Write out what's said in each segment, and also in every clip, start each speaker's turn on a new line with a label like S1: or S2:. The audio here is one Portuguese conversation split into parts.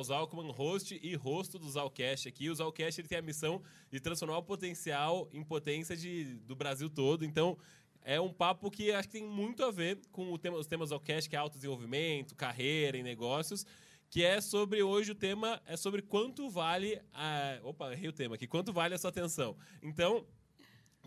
S1: Léo Zalkman, host e rosto do Zalcast aqui. O Zalcast ele tem a missão de transformar o potencial em potência de, do Brasil todo. Então, é um papo que acho que tem muito a ver com tema, os temas Zalcast, que é autodesenvolvimento, carreira e negócios que é sobre hoje o tema é sobre quanto vale a opa errei o tema aqui quanto vale a sua atenção então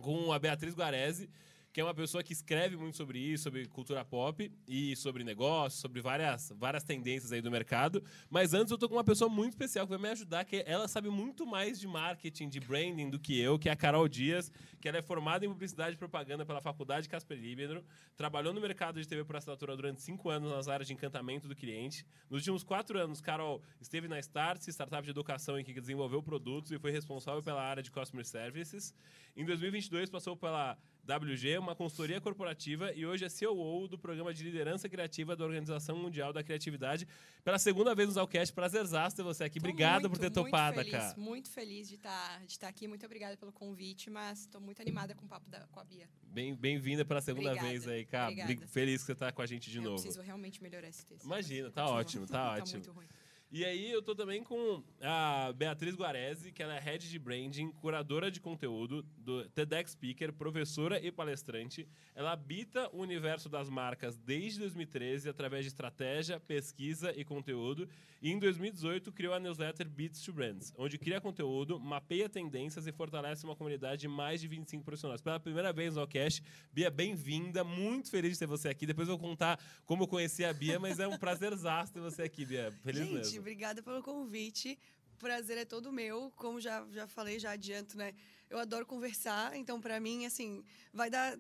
S1: com a Beatriz Guarese que é uma pessoa que escreve muito sobre isso, sobre cultura pop e sobre negócios, sobre várias, várias tendências aí do mercado. Mas antes eu tô com uma pessoa muito especial que vai me ajudar, que ela sabe muito mais de marketing, de branding do que eu, que é a Carol Dias, que ela é formada em publicidade e propaganda pela Faculdade Casper Libero, trabalhou no mercado de TV por assinatura durante cinco anos nas áreas de encantamento do cliente. Nos últimos quatro anos, Carol esteve na Starts, startup de educação em que desenvolveu produtos e foi responsável pela área de Customer Services. Em 2022, passou pela WG, uma consultoria corporativa e hoje é CEO do programa de liderança criativa da Organização Mundial da Criatividade. Pela segunda vez no Zalcast, prazerzaço ter você aqui.
S2: Tô
S1: Obrigado
S2: muito,
S1: por ter topado,
S2: feliz,
S1: cara.
S2: Muito feliz de estar de estar aqui. Muito obrigada pelo convite, mas estou muito animada com o papo da, com a Bia.
S1: Bem- Bem-vinda pela segunda
S2: Obrigada,
S1: vez aí, cara.
S2: obrigada.
S1: Bri- Feliz que você tá com a gente de
S2: Eu
S1: novo.
S2: preciso realmente melhorar esse texto.
S1: Imagina, tá
S2: continua.
S1: ótimo, tá ótimo.
S2: muito ruim.
S1: E aí eu tô também com a Beatriz Guarese, que ela é Head de Branding, curadora de conteúdo do TEDx Speaker, professora e palestrante. Ela habita o universo das marcas desde 2013 através de estratégia, pesquisa e conteúdo. E em 2018 criou a newsletter Beats to Brands, onde cria conteúdo, mapeia tendências e fortalece uma comunidade de mais de 25 profissionais. Pela primeira vez no Allcast, Bia, bem-vinda. Muito feliz de ter você aqui. Depois eu vou contar como eu conheci a Bia, mas é um prazerzaço ter você aqui, Bia. Feliz
S3: Gente,
S1: mesmo.
S3: obrigada pelo convite. O prazer é todo meu. Como já, já falei, já adianto, né? Eu adoro conversar, então pra mim, assim, vai dar.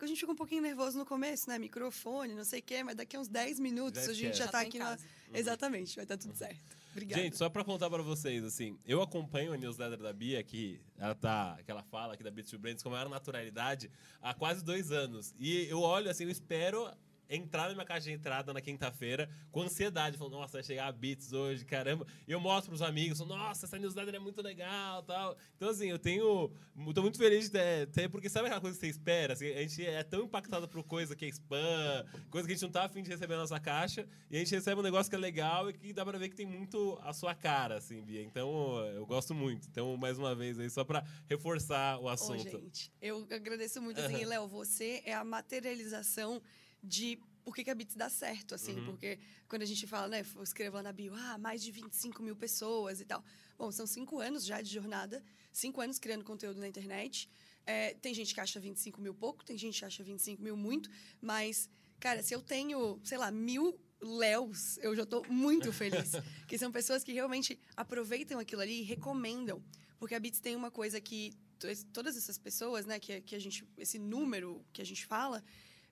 S3: A gente fica um pouquinho nervoso no começo, né? Microfone, não sei o quê, mas daqui a uns 10 minutos
S1: Já
S3: a gente já
S2: Já
S3: tá
S2: tá
S3: aqui na.
S2: Casa.
S3: Exatamente, vai estar tudo certo. Obrigada.
S1: Gente, só pra contar pra vocês, assim, eu acompanho a newsletter da Bia, que ela tá, que ela fala aqui da Beats Brands com a maior naturalidade, há quase dois anos. E eu olho, assim, eu espero entrar na minha caixa de entrada na quinta-feira com ansiedade, falando, nossa, vai chegar a Beats hoje, caramba. E eu mostro pros amigos, falo, nossa, essa newsletter é muito legal tal. Então, assim, eu tenho. Tô muito feliz de ter, porque sabe aquela coisa que você espera? Assim, a gente é tão impactado por coisa que é spam, coisa que a gente não tá afim de receber na nossa caixa, e a gente recebe um negócio que é legal e que dá pra ver que tem muito a sua cara, assim, Bia. Então, eu gosto muito. Então, mais uma vez aí, só pra reforçar o assunto.
S3: gente, eu agradeço muito, assim, Léo, você é a materialização de por que, que a Bits dá certo, assim,
S1: Uhum.
S3: porque quando a gente fala, né, eu escrevo lá na bio, ah, mais de 25 mil pessoas e tal. Bom, são cinco anos já de jornada, cinco anos criando conteúdo na internet. É, tem gente que acha 25 mil pouco, tem gente que acha 25 mil muito, mas, cara, se eu tenho, sei lá, mil Léos, eu já tô muito feliz. que são pessoas que realmente aproveitam aquilo ali e recomendam. Porque a Bits tem uma coisa que to- todas essas pessoas, né, que, que a gente, esse número que a gente fala,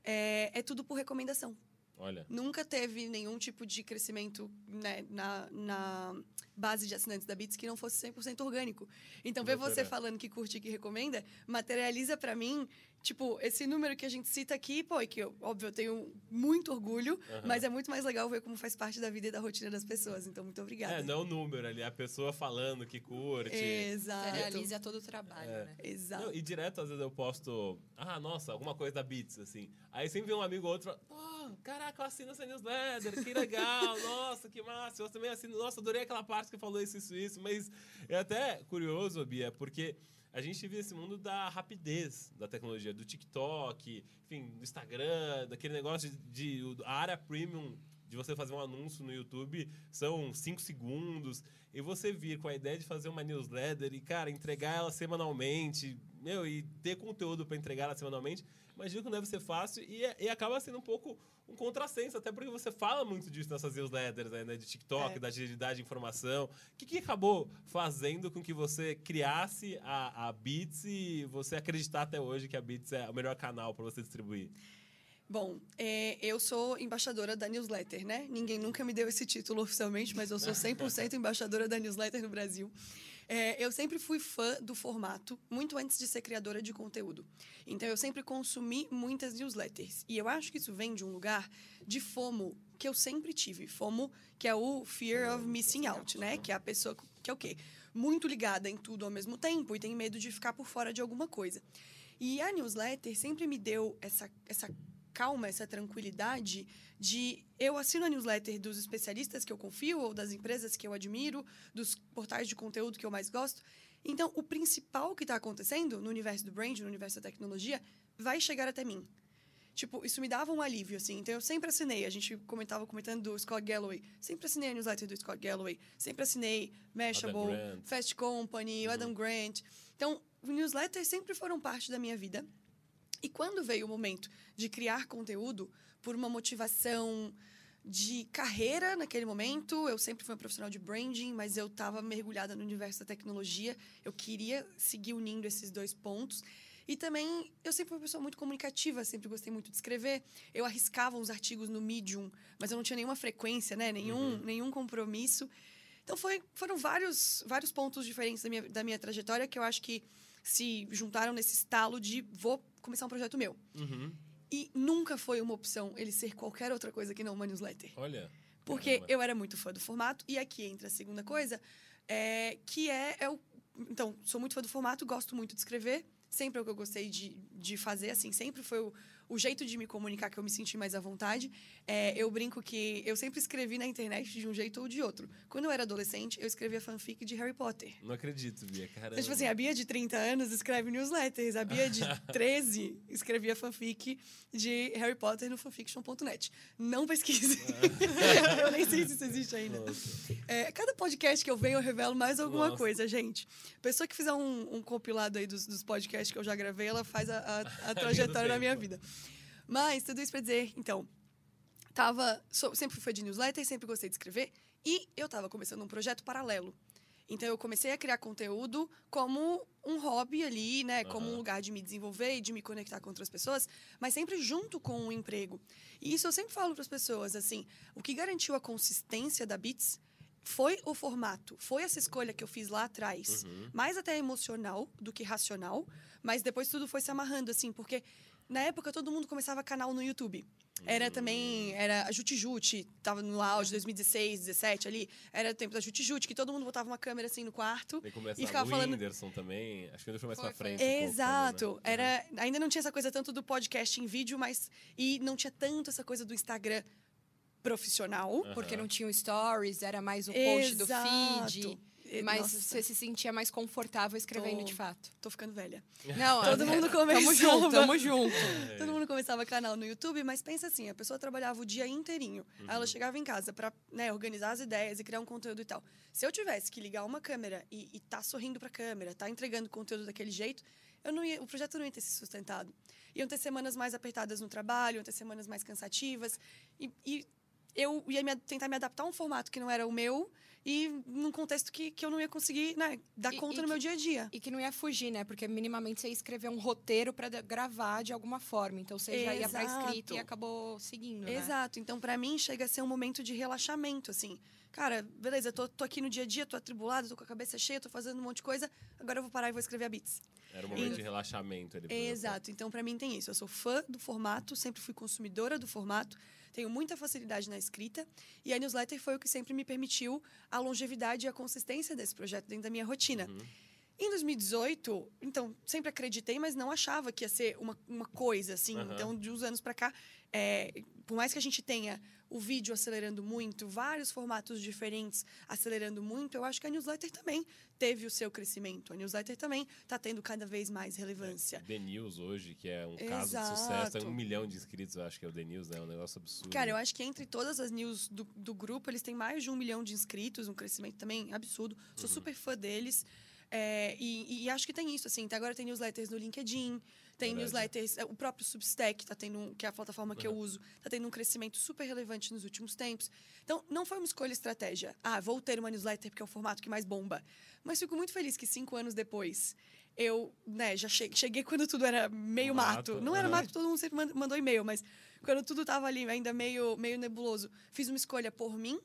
S3: é, é tudo por recomendação.
S1: Olha.
S3: Nunca teve nenhum tipo de crescimento né, na, na base de assinantes da Bits que não fosse 100% orgânico. Então, ver você falando que curte e que recomenda, materializa pra mim, tipo, esse número que a gente cita aqui, pô, e que eu, óbvio, eu tenho muito orgulho,
S1: Aham.
S3: mas é muito mais legal ver como faz parte da vida e da rotina das pessoas. Então, muito obrigada.
S1: É, não é o número ali, é a pessoa falando que curte.
S3: Exato.
S2: Realiza todo o trabalho,
S1: É.
S2: né?
S3: Exato.
S1: Não, e direto, às vezes, eu posto, ah, nossa, alguma coisa da Beats, assim. Aí sempre vem um amigo ou outro, fala, pô, caraca, eu assino essa newsletter, que legal, nossa, que massa. Eu também assino, nossa, adorei aquela parte que falou isso, isso, isso. Mas é até curioso, Bia, porque a gente vive esse mundo da rapidez da tecnologia, do TikTok, enfim, do Instagram, daquele negócio de, de a área premium de você fazer um anúncio no YouTube são cinco segundos. E você vir com a ideia de fazer uma newsletter e, cara, entregar ela semanalmente, meu, e ter conteúdo para entregar ela semanalmente, imagino que não deve ser fácil e, é- e acaba sendo um pouco um contrassenso, até porque você fala muito disso nessas newsletters, né, de TikTok,
S3: É.
S1: da agilidade de informação. O que, que acabou fazendo com que você criasse a, a Beats e você acreditar até hoje que a Beats é o melhor canal para você distribuir?
S3: Bom, é, eu sou embaixadora da newsletter, né? Ninguém nunca me deu esse título oficialmente, mas eu sou 100% embaixadora da newsletter no Brasil. É, eu sempre fui fã do formato, muito antes de ser criadora de conteúdo. Então, eu sempre consumi muitas newsletters. E eu acho que isso vem de um lugar de FOMO, que eu sempre tive. FOMO, que é o Fear of Missing Out, né? Que é a pessoa que é o quê? Muito ligada em tudo ao mesmo tempo e tem medo de ficar por fora de alguma coisa. E a newsletter sempre me deu essa, essa calma, essa tranquilidade de eu assino a newsletter dos especialistas que eu confio ou das empresas que eu admiro, dos portais de conteúdo que eu mais gosto. Então, o principal que está acontecendo no universo do brand, no universo da tecnologia, vai chegar até mim. Tipo, isso me dava um alívio, assim. Então, eu sempre assinei. A gente comentava comentando do Scott Galloway. Sempre assinei a newsletter do Scott Galloway. Sempre assinei Mashable. Fast Company, o Adam Grant. Então, newsletters sempre foram parte da minha vida. E quando veio o momento de criar conteúdo, por uma motivação de carreira naquele momento, eu sempre fui uma profissional de branding, mas eu estava mergulhada no universo da tecnologia. Eu queria seguir unindo esses dois pontos. E também, eu sempre fui uma pessoa muito comunicativa, sempre gostei muito de escrever. Eu arriscava uns artigos no Medium, mas eu não tinha nenhuma frequência, né? Nenhum, nenhum compromisso. Então, foi, foram vários, vários pontos diferentes da minha, da minha trajetória que eu acho que se juntaram nesse estalo de vou começar um projeto meu.
S1: Uhum.
S3: E nunca foi uma opção ele ser qualquer outra coisa que não uma newsletter.
S1: Olha.
S3: Porque
S1: caramba.
S3: eu era muito fã do formato, e aqui entra a segunda coisa, é, que é, é o. Então, sou muito fã do formato, gosto muito de escrever, sempre é o que eu gostei de, de fazer, assim, sempre foi o, o jeito de me comunicar que eu me senti mais à vontade. É, eu brinco que eu sempre escrevi na internet de um jeito ou de outro. Quando eu era adolescente, eu escrevia fanfic de Harry Potter.
S1: Não acredito, Bia, caramba.
S3: Então, tipo assim, a Bia de 30 anos escreve newsletters, a Bia de 13 escrevia fanfic de Harry Potter no fanfiction.net. Não pesquise. eu nem sei se isso existe ainda. É, cada podcast que eu venho, eu revelo mais alguma
S1: Nossa.
S3: coisa, gente. Pessoa que fizer um, um compilado aí dos, dos podcasts que eu já gravei, ela faz a, a- a trajetória da minha vida. Mas, tudo isso pra dizer, então, tava, sou- sempre fui de newsletter, sempre gostei de escrever, e eu tava começando um projeto paralelo. Então, eu comecei a criar conteúdo como um hobby ali, né? Como um lugar de me desenvolver e de me conectar com outras pessoas, mas sempre junto com o emprego. E isso eu sempre falo para as pessoas, assim, o que garantiu a consistência da Beats foi o formato, foi essa escolha que eu fiz lá atrás.
S1: Uhum.
S3: Mais até emocional do que racional, mas depois tudo foi se amarrando, assim, porque na época todo mundo começava canal no YouTube. Era também, era a Jute Jute, tava no auge, 2016, 17 ali, era o tempo da Jute Jute, que todo mundo botava uma câmera assim no quarto.
S1: Começa
S3: E ficava
S1: o
S3: falando-
S1: Whindersson também. Acho que ele foi mais
S2: Foi,
S1: pra
S2: foi.
S1: frente. um pouco
S3: Exato.
S1: também, né?
S3: Era, ainda não tinha essa coisa tanto do podcast em vídeo, mas e não tinha tanto essa coisa do Instagram profissional.
S2: Porque não tinha o stories, era mais o post do
S3: Exato.
S2: feed. Mas
S3: nossa,
S2: você se sentia mais confortável escrevendo
S3: Tô-
S2: de fato.
S3: tô ficando velha.
S2: Não,
S3: Todo
S2: é-
S3: mundo
S2: Tamo
S3: começava.
S2: junto, tamo junto.
S1: É.
S3: Todo mundo começava canal no YouTube, mas pensa assim, a pessoa trabalhava o dia inteirinho. Aí
S1: Uhum.
S3: ela chegava em casa pra né, organizar as ideias e criar um conteúdo e tal. Se eu tivesse que ligar uma câmera e, e tá sorrindo pra câmera, tá entregando conteúdo daquele jeito, eu não ia, o projeto não ia ter se sustentado. Iam ter semanas mais apertadas no trabalho, iam ter semanas mais cansativas. E, e eu ia me, tentar me adaptar a um formato que não era o meu e num contexto que, que eu não ia conseguir né, dar
S2: E-
S3: conta
S2: e
S3: no meu
S2: que-
S3: dia a dia.
S2: E que não ia fugir, né? Porque minimamente você ia escrever um roteiro pra de- gravar de alguma forma. Então você já ia pra escrita e
S3: Exato.
S2: acabou seguindo, né?
S3: Exato. Então, pra mim, chega a ser um momento de relaxamento, assim. Cara, beleza, tô, tô aqui no dia a dia, tô atribulado, tô com a cabeça cheia, tô fazendo um monte de coisa, agora eu vou parar e vou escrever a Beats.
S1: Era um momento
S3: E-
S1: de relaxamento ali.
S3: Exato. Então, pra mim, tem isso. Eu sou fã do formato, sempre fui consumidora do formato, tenho muita facilidade na escrita, e a newsletter foi o que sempre me permitiu a longevidade e a consistência desse projeto dentro da minha rotina.
S1: Uhum.
S3: Em 2018, então, sempre acreditei, mas não achava que ia ser uma, uma coisa, assim.
S1: Aham.
S3: Então, de uns anos pra cá, é, por mais que a gente tenha o vídeo acelerando muito, vários formatos diferentes acelerando muito, eu acho que a newsletter também teve o seu crescimento. A newsletter também está tendo cada vez mais relevância.
S1: The News hoje, que é um caso de sucesso,
S3: Exato.
S1: tem um milhão de inscritos, eu acho que é o The News, né? É um negócio absurdo.
S3: Cara, eu acho que entre todas as news do, do grupo, eles têm mais de um milhão de inscritos, um crescimento também absurdo. Sou
S1: Uhum.
S3: super fã deles. É, e, e acho que tem isso, assim. Até agora tem newsletters no LinkedIn, tem
S1: Verdade.
S3: newsletters. é, O próprio Substack, tá tendo que é a plataforma que eu
S1: Uhum.
S3: uso, tá tendo um crescimento super relevante nos últimos tempos. Então, não foi uma escolha estratégia. Ah, vou ter uma newsletter porque é o formato que mais bomba. Mas fico muito feliz que cinco anos depois. Eu, né, já che- cheguei quando tudo era meio mato.
S1: Mato,
S3: Não era
S1: aham.
S3: mato, todo mundo sempre man- mandou e-mail, mas quando tudo tava ali ainda meio, meio nebuloso, fiz uma escolha por mim,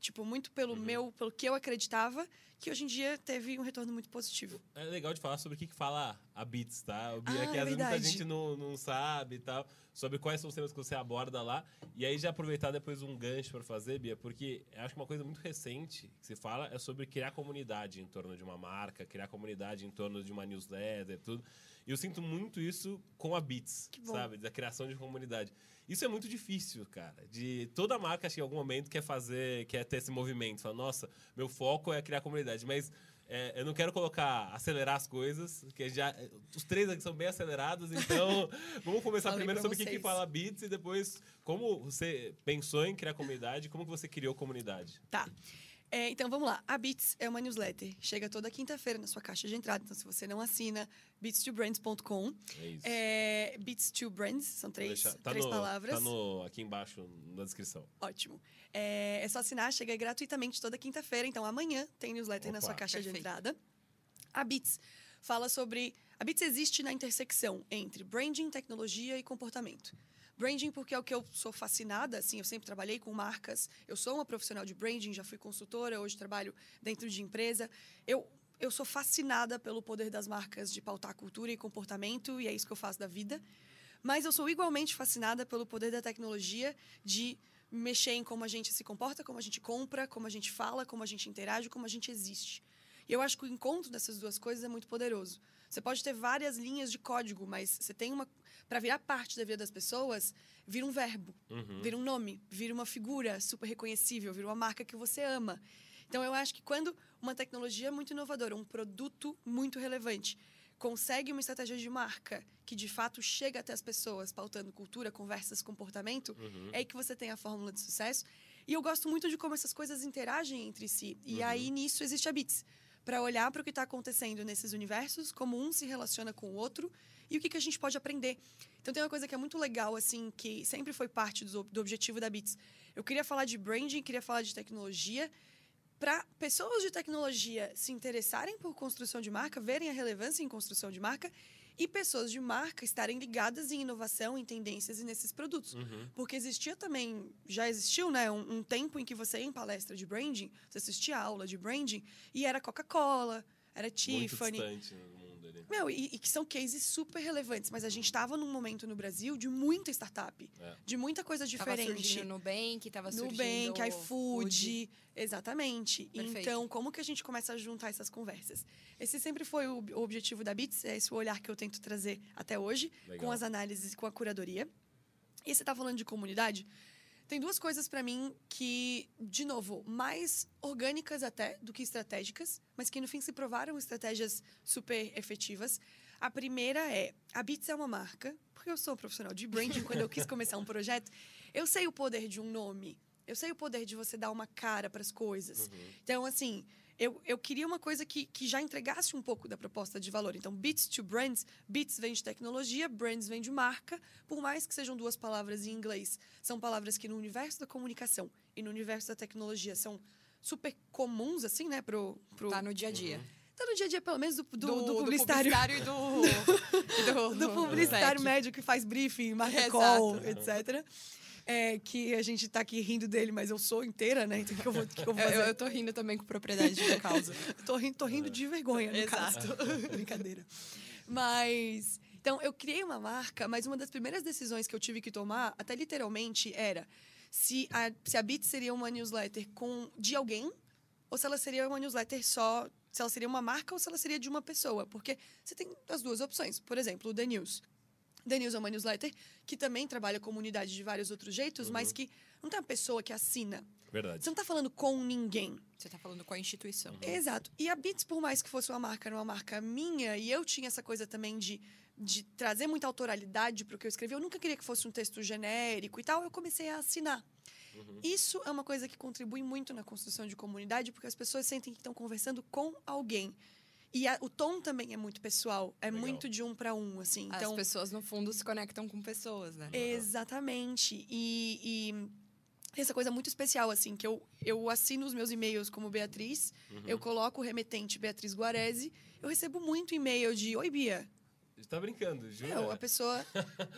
S3: tipo, muito pelo
S1: Uhum.
S3: meu, pelo que eu acreditava, que hoje em dia teve um retorno muito positivo.
S1: É legal de falar sobre o que, que fala a Beats, tá? O Bia,
S3: Ah,
S1: que
S3: é
S1: às vezes muita gente não, não sabe e tal, sobre quais são os temas que você aborda lá. E aí já aproveitar depois um gancho para fazer, Bia, porque eu acho que uma coisa muito recente que se fala é sobre criar comunidade em torno de uma marca, criar comunidade em torno de uma newsletter, tudo. E eu sinto muito isso com a Beats, sabe? Da criação de comunidade. Isso é muito difícil, cara. De toda marca, acho que em algum momento quer fazer, quer ter esse movimento. Fala, nossa, meu foco é criar comunidade. Mas é, eu não quero colocar, acelerar as coisas, porque já. Os três aqui são bem acelerados, então vamos começar
S3: Falei
S1: primeiro sobre o que, que fala Beats e depois como você pensou em criar comunidade, como que você criou comunidade.
S3: Tá. É, então vamos lá. A Beats é uma newsletter. Chega toda quinta-feira na sua caixa de entrada. Então, se você não assina, beats2brands.com.
S1: É isso.
S3: É, Beats2Brands, são três,
S1: deixar- tá
S3: três
S1: no-
S3: palavras.
S1: Tá no, aqui embaixo na descrição.
S3: Ótimo. É, é só assinar, chega gratuitamente toda quinta-feira. Então, amanhã tem newsletter na
S1: Opa.
S3: sua caixa de
S2: Perfeito.
S3: entrada. A Beats fala sobre. A Beats existe na intersecção entre branding, tecnologia e comportamento. Branding, porque é o que eu sou fascinada, assim, eu sempre trabalhei com marcas, eu sou uma profissional de branding, já fui consultora, hoje trabalho dentro de empresa. Eu, eu sou fascinada pelo poder das marcas de pautar cultura e comportamento, e é isso que eu faço da vida. Mas eu sou igualmente fascinada pelo poder da tecnologia de mexer em como a gente se comporta, como a gente compra, como a gente fala, como a gente interage, como a gente existe. E eu acho que o encontro dessas duas coisas é muito poderoso. Você pode ter várias linhas de código, mas você tem uma. Para virar parte da vida das pessoas, vira um verbo,
S1: Uhum.
S3: vira um nome, vira uma figura super reconhecível, vira uma marca que você ama. Então, eu acho que quando uma tecnologia muito inovadora, um produto muito relevante, consegue uma estratégia de marca que de fato chega até as pessoas, pautando cultura, conversas, comportamento,
S1: Uhum.
S3: é aí que você tem a fórmula de sucesso. E eu gosto muito de como essas coisas interagem entre si. E
S1: Uhum.
S3: aí nisso existe a Bits. Para olhar para o que está acontecendo nesses universos, como um se relaciona com o outro e o que, que a gente pode aprender. Então tem uma coisa que é muito legal, assim, que sempre foi parte do, do objetivo da Bits. Eu queria falar de branding, queria falar de tecnologia, para pessoas de tecnologia se interessarem por construção de marca, verem a relevância em construção de marca, e pessoas de marca estarem ligadas em inovação, em tendências e nesses produtos.
S1: Uhum.
S3: Porque existia também, já existiu, né, um, um tempo em que você ia em palestra de branding, você assistia aula de branding, e era Coca-Cola, era
S1: Muito
S3: Tiffany.
S1: distante no ali.
S3: Meu, e, e que são cases super relevantes, mas a gente estava num momento no Brasil de muita startup,
S1: É.
S3: de muita coisa
S2: Tava
S3: diferente.
S2: surgindo Nubank, tava surgindo...
S3: Nubank, iFood,
S2: Food.
S3: exatamente.
S2: Perfeito.
S3: Então, como que a gente começa a juntar essas conversas? Esse sempre foi o, o objetivo da Bits, é esse o olhar que eu tento trazer até hoje,
S1: Legal.
S3: com as análises, com a curadoria. E você está falando de comunidade? Tem duas coisas para mim que, de novo, mais orgânicas até do que estratégicas, mas que no fim se provaram estratégias super efetivas. A primeira é, a Bits é uma marca, porque eu sou profissional de branding, quando eu quis começar um projeto, eu sei o poder de um nome. Eu sei o poder de você dar uma cara para as coisas.
S1: Uhum.
S3: Então, assim, eu, eu queria uma coisa que, que já entregasse um pouco da proposta de valor. Então, Bits to Brands, Bits vem de tecnologia, Brands vem de marca. Por mais que sejam duas palavras em inglês, são palavras que no universo da comunicação e no universo da tecnologia são super comuns, assim, né, pro... pro
S2: Tá no dia a dia.
S3: tá no dia a dia, pelo menos, do, do, do publicitário.
S2: publicitário e do...
S3: do publicitário médio que faz briefing, marca call, etc. É, que a gente tá aqui rindo dele, mas eu sou inteira, né? Então, o que, eu vou, que, eu vou
S2: Eu,
S3: fazer?
S2: eu, eu tô rindo também com propriedade de causa.
S3: Tô rindo, tô rindo de vergonha, no
S2: Exato.
S3: Brincadeira. Mas. Então, eu criei uma marca, mas uma das primeiras decisões que eu tive que tomar, até literalmente, era se a, se a Bit seria uma newsletter com, de alguém ou se ela seria uma newsletter só. Se ela seria uma marca ou se ela seria de uma pessoa. Porque você tem as duas opções. Por exemplo, o The News. The News é uma newsletter que também trabalha a comunidade de vários outros jeitos, mas que não tem uma pessoa que assina.
S1: Verdade.
S3: Você não está falando com ninguém.
S2: Você tá falando com a instituição.
S3: Exato. E a Beats, por mais que fosse uma marca, era uma marca minha, e eu tinha essa coisa também de, de trazer muita autoralidade para o que eu escrevi, eu nunca queria que fosse um texto genérico e tal, eu comecei a assinar. Isso é uma coisa que contribui muito na construção de comunidade, porque as pessoas sentem que estão conversando com alguém. E a- o tom também é muito pessoal, é
S1: Legal.
S3: muito de um para um, assim. Então,
S2: As pessoas, no fundo, se conectam com pessoas, né?
S3: Exatamente. E, e tem essa coisa muito especial, assim, que eu, eu assino os meus e-mails como Beatriz,
S1: Uhum.
S3: eu coloco o remetente Beatriz Guarese, eu recebo muito e-mail de Oi, Bia.
S1: Tá brincando, jura?
S3: Não, a pessoa,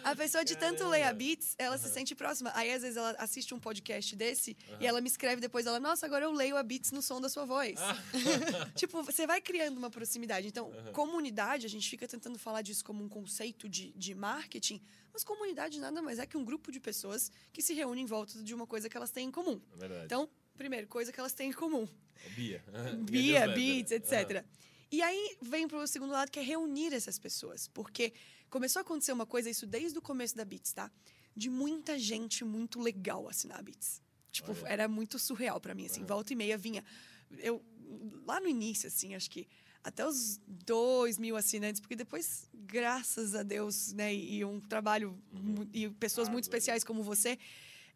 S3: a pessoa de tanto ler a Beats, ela se sente próxima. Aí, às vezes, ela assiste um podcast desse e ela me escreve depois, ela, nossa, agora eu leio a Beats no som da sua voz.
S1: Ah.
S3: tipo, você vai criando uma proximidade. Então, comunidade, a gente fica tentando falar disso como um conceito de, de marketing, mas comunidade nada mais é que um grupo de pessoas que se reúnem em volta de uma coisa que elas têm em comum.
S1: É verdade.
S3: Então, primeiro, coisa que elas têm em comum.
S1: Bia.
S3: Bia, Beats, etc. E aí vem pro segundo lado, que é reunir essas pessoas. Porque começou a acontecer uma coisa, isso desde o começo da Beats, tá? De muita gente muito legal assinar a Beats. Tipo, era muito surreal pra mim, assim.
S1: Aham.
S3: Volta e meia vinha. Eu, lá no início, assim, acho que até os dois mil assinantes, porque depois, graças a Deus, né, e, um trabalho mu- e pessoas muito
S1: Árduo ali.
S3: especiais como você,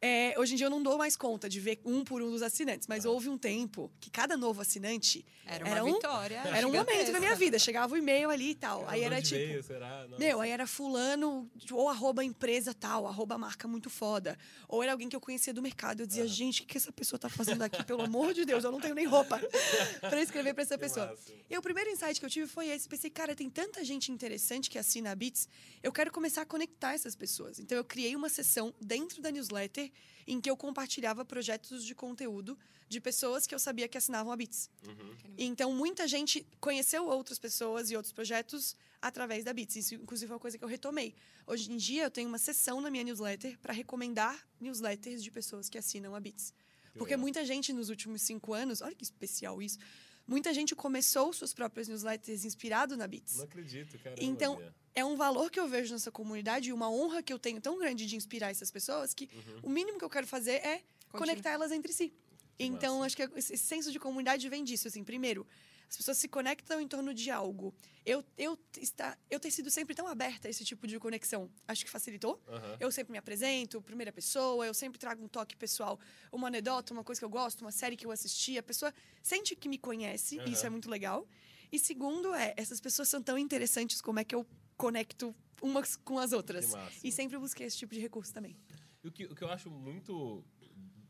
S3: é, hoje em dia eu não dou mais conta de ver um por um dos assinantes, mas houve um tempo que cada novo assinante
S2: Era uma
S3: Era um-
S2: vitória.
S3: era um momento da minha vida. Chegava o e-mail ali e tal. Aí era tipo.
S1: veio, será? Nossa.
S3: Meu, aí era fulano, ou arroba empresa tal, arroba marca muito foda. Ou era alguém que eu conhecia do mercado. Eu dizia, gente, o que essa pessoa tá fazendo aqui? Pelo amor de Deus, eu não tenho nem roupa pra escrever pra essa
S1: Que
S3: pessoa.
S1: massa.
S3: E o primeiro insight que eu tive foi esse. Pensei, cara, tem tanta gente interessante que assina a Beats, eu quero começar a conectar essas pessoas. Então, eu criei uma sessão dentro da newsletter em que eu compartilhava projetos de conteúdo de pessoas que eu sabia que assinavam a Beats.
S1: Uhum.
S3: Então, muita gente conheceu outras pessoas e outros projetos através da Beats. Isso, inclusive, é uma coisa que eu retomei. Hoje em dia, eu tenho uma sessão na minha newsletter para recomendar newsletters de pessoas que assinam a Beats.
S1: Que
S3: Porque muita gente nos últimos cinco anos, olha que especial isso, muita gente começou suas próprias newsletters inspirado na Beats.
S1: Não acredito, cara.
S3: Então, É um valor que eu vejo nessa comunidade e uma honra que eu tenho tão grande de inspirar essas pessoas que
S1: Uhum.
S3: o mínimo que eu quero fazer é
S2: Continua.
S3: conectar elas entre si.
S1: Que
S3: então,
S1: massa.
S3: acho que esse senso de comunidade vem disso. Assim, primeiro, as pessoas se conectam em torno de algo. Eu, eu, está, eu ter sido sempre tão aberta a esse tipo de conexão, acho que facilitou.
S1: Aham.
S3: Eu sempre me apresento, primeira pessoa, eu sempre trago um toque pessoal, uma anedota, uma coisa que eu gosto, uma série que eu assisti. A pessoa sente que me conhece,
S1: Aham.
S3: isso é muito legal. E segundo é, essas pessoas são tão interessantes como é que eu conecto umas com as outras. E sempre busquei esse tipo de recurso também.
S1: E o que, o que eu acho muito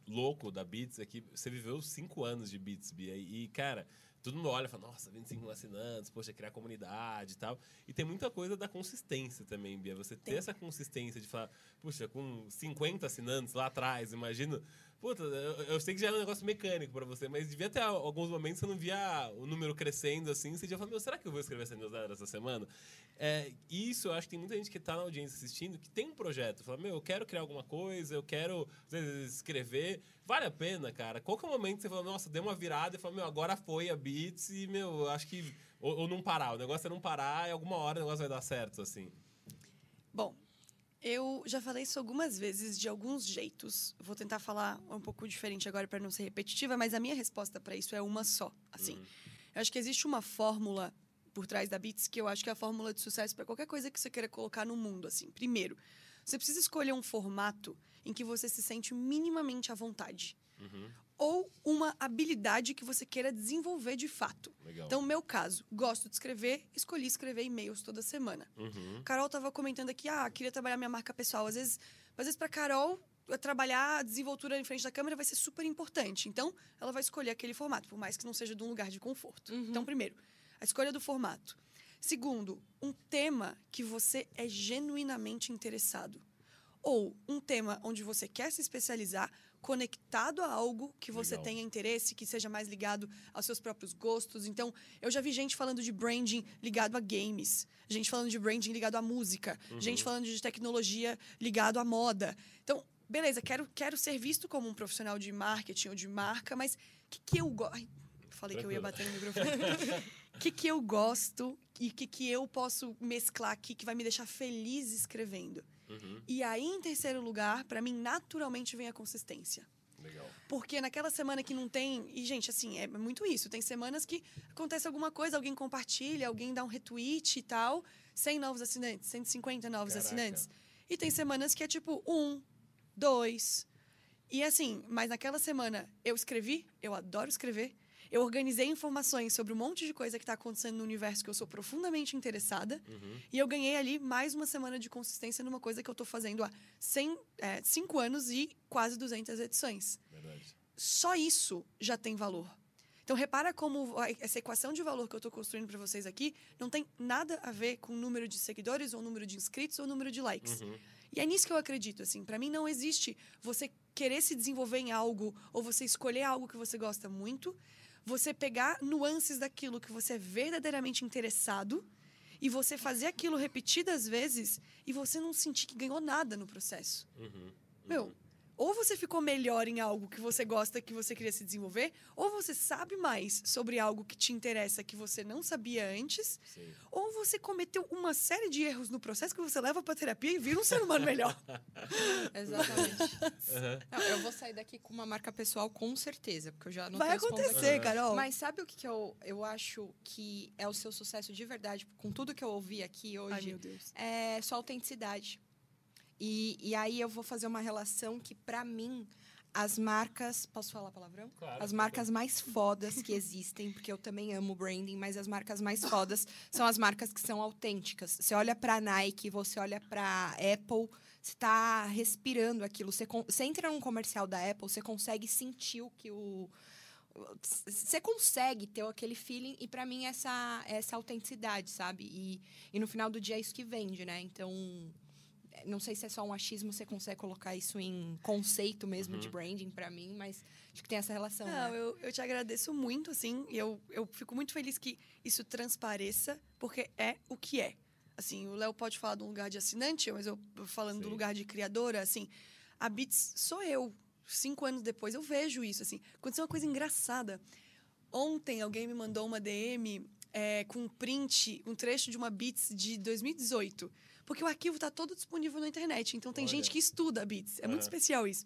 S1: louco da Beats é que você viveu cinco anos de Beats, Bia. E, cara, todo mundo olha e fala, nossa, 25 mil assinantes, poxa, criar comunidade e tal. E tem muita coisa da consistência também, Bia. Você ter
S3: Tem.
S1: essa consistência de falar, puxa, com 50 assinantes lá atrás, imagino. Puta, eu, eu sei que já era um negócio mecânico pra você, mas devia ter alguns momentos que você não via o número crescendo assim. Você já falou, meu, será que eu vou escrever essa newsletter essa semana? É, isso eu acho que tem muita gente que tá na audiência assistindo que tem um projeto. Fala, meu, eu quero criar alguma coisa, eu quero vezes, escrever. Vale a pena, cara. Qual que é o momento que você fala, nossa, deu uma virada e fala, meu, agora foi a Beats e, meu, eu acho que. Ou, ou não parar. O negócio é não parar e alguma hora o negócio vai dar certo, assim.
S3: Bom, eu já falei isso algumas vezes de alguns jeitos. Vou tentar falar um pouco diferente agora para não ser repetitiva, mas a minha resposta para isso é uma só. Assim, eu acho que existe uma fórmula por trás da Beats que eu acho que é a fórmula de sucesso para qualquer coisa que você queira colocar no mundo. Assim, primeiro, você precisa escolher um formato em que você se sente minimamente à vontade
S1: Uhum.
S3: Ou uma habilidade que você queira desenvolver de fato.
S1: Legal.
S3: Então, no meu caso, gosto de escrever, escolhi escrever e-mails toda semana.
S1: Uhum.
S3: Carol tava comentando aqui, ah, queria trabalhar minha marca pessoal. Às vezes, às vezes para Carol, trabalhar a desenvoltura em frente da câmera vai ser super importante. Então, ela vai escolher aquele formato, por mais que não seja de um lugar de conforto.
S2: Uhum.
S3: Então, primeiro, a escolha do formato. Segundo, um tema que você é genuinamente interessado. Ou um tema onde você quer se especializar, conectado a algo que você
S1: Legal.
S3: tenha interesse, que seja mais ligado aos seus próprios gostos. Então, eu já vi gente falando de branding ligado a games, gente falando de branding ligado à música, gente falando de tecnologia ligado à moda. Então, beleza, quero, quero ser visto como um profissional de marketing ou de marca, mas o que, que eu gosto. Falei que eu ia bater no microfone. O que, que eu gosto e o que, que eu posso mesclar aqui que vai me deixar feliz escrevendo.
S1: Uhum.
S3: E aí, em terceiro lugar, para mim, naturalmente vem a consistência.
S1: Legal.
S3: Porque naquela semana que não tem. E, gente, assim, é muito isso. Tem semanas que acontece alguma coisa, alguém compartilha, alguém dá um retweet e tal. 100 novos assinantes, 150 novos
S1: Caraca.
S3: assinantes. E tem semanas que é tipo um, dois. E assim, mas naquela semana eu escrevi, eu adoro escrever. Eu organizei informações sobre um monte de coisa que está acontecendo no universo que eu sou profundamente interessada.
S1: Uhum.
S3: E eu ganhei ali mais uma semana de consistência numa coisa que eu estou fazendo há 100, é, 5 anos e quase 200 edições
S1: Verdade.
S3: só isso já tem valor. Então, repara como essa equação de valor que eu estou construindo para vocês aqui não tem nada a ver com o número de seguidores, ou número de inscritos, ou número de likes.
S1: Uhum.
S3: E é nisso que eu acredito, assim. Para mim, não existe você querer se desenvolver em algo ou você escolher algo que você gosta muito, você pegar nuances daquilo que você é verdadeiramente interessado e você fazer aquilo repetidas vezes e você não sentir que ganhou nada no processo.
S1: Uhum.
S3: Meu, ou você ficou melhor em algo que você gosta, que você queria se desenvolver, ou você sabe mais sobre algo que te interessa que você não sabia antes,
S1: Sim.
S3: ou você cometeu uma série de erros no processo que você leva pra terapia e vira um ser humano melhor.
S2: Exatamente.
S1: Aham.
S2: Não, eu vou sair daqui com uma marca pessoal, com certeza, porque eu já não
S3: Vai
S2: aqui.
S3: acontecer,
S1: Aham.
S3: Carol.
S2: Mas sabe o que, que eu, eu acho que é o seu sucesso de verdade, com tudo que eu ouvi aqui
S3: Ai,
S2: hoje?
S3: meu Deus.
S2: é sua autenticidade. E, e aí eu vou fazer uma relação que, pra mim, as marcas. Posso falar palavrão?
S1: Claro,
S2: As marcas mais fodas que existem, porque eu também amo branding, mas as marcas mais fodas são as marcas que são autênticas. Você olha pra Nike, você olha pra Apple, você tá respirando aquilo. Você, você entra num comercial da Apple, você consegue sentir o que o. Você consegue ter aquele feeling, e pra mim essa, essa autenticidade, sabe? E, e no final do dia é isso que vende, né? Então, não sei se é só um achismo, você consegue colocar isso em conceito mesmo de branding pra mim, mas acho que tem essa relação.
S3: Não,
S2: né?
S3: eu, eu te agradeço muito, assim, e eu, eu fico muito feliz que isso transpareça, porque é o que é. Assim, o Léo pode falar de um lugar de assinante, mas eu falando do
S1: Sim.
S3: lugar de criadora, assim, a Beats sou eu. Cinco anos depois eu vejo isso, assim. Aconteceu uma coisa engraçada. Ontem alguém me mandou uma DM é, com um print, um trecho de uma Beats de 2018. Porque o arquivo tá todo disponível na internet. Então tem
S1: Olha.
S3: gente que estuda a Beats. É muito especial isso.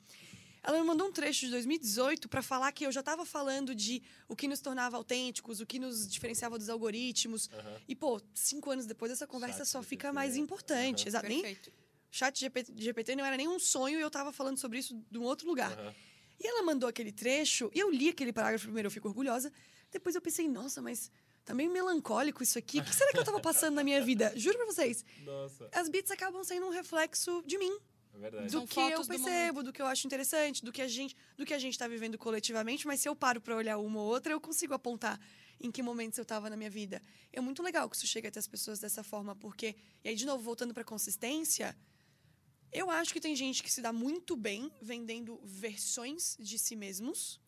S3: Ela me mandou um trecho de 2018 para falar que eu já estava falando de o que nos tornava autênticos, o que nos diferenciava dos algoritmos.
S1: Aham.
S3: E, pô, cinco anos depois essa conversa
S1: Chat
S3: só
S1: GPT,
S3: fica mais
S1: né?
S3: importante.
S1: Aham.
S3: Exato. Nem
S2: Perfeito.
S3: chat GPT, GPT não era nem um sonho e eu estava falando sobre isso de um outro lugar.
S1: Aham.
S3: E ela mandou aquele trecho, e eu li aquele parágrafo primeiro, eu fico orgulhosa. Depois eu pensei, nossa, mas tá meio melancólico isso aqui. O que será que eu tava passando na minha vida? Juro pra vocês,
S1: Nossa,
S3: as beats acabam sendo um reflexo de mim,
S1: é verdade.
S3: do
S2: São
S3: que eu
S2: fotos do
S3: percebo, do, que eu acho interessante, do que a gente, do que a gente tá vivendo coletivamente, mas se eu paro pra olhar uma ou outra, eu consigo apontar em que momentos eu tava na minha vida. É muito legal que isso chegue até as pessoas dessa forma, porque e aí de novo voltando pra consistência, eu acho que tem gente que se dá muito bem vendendo versões de si mesmos.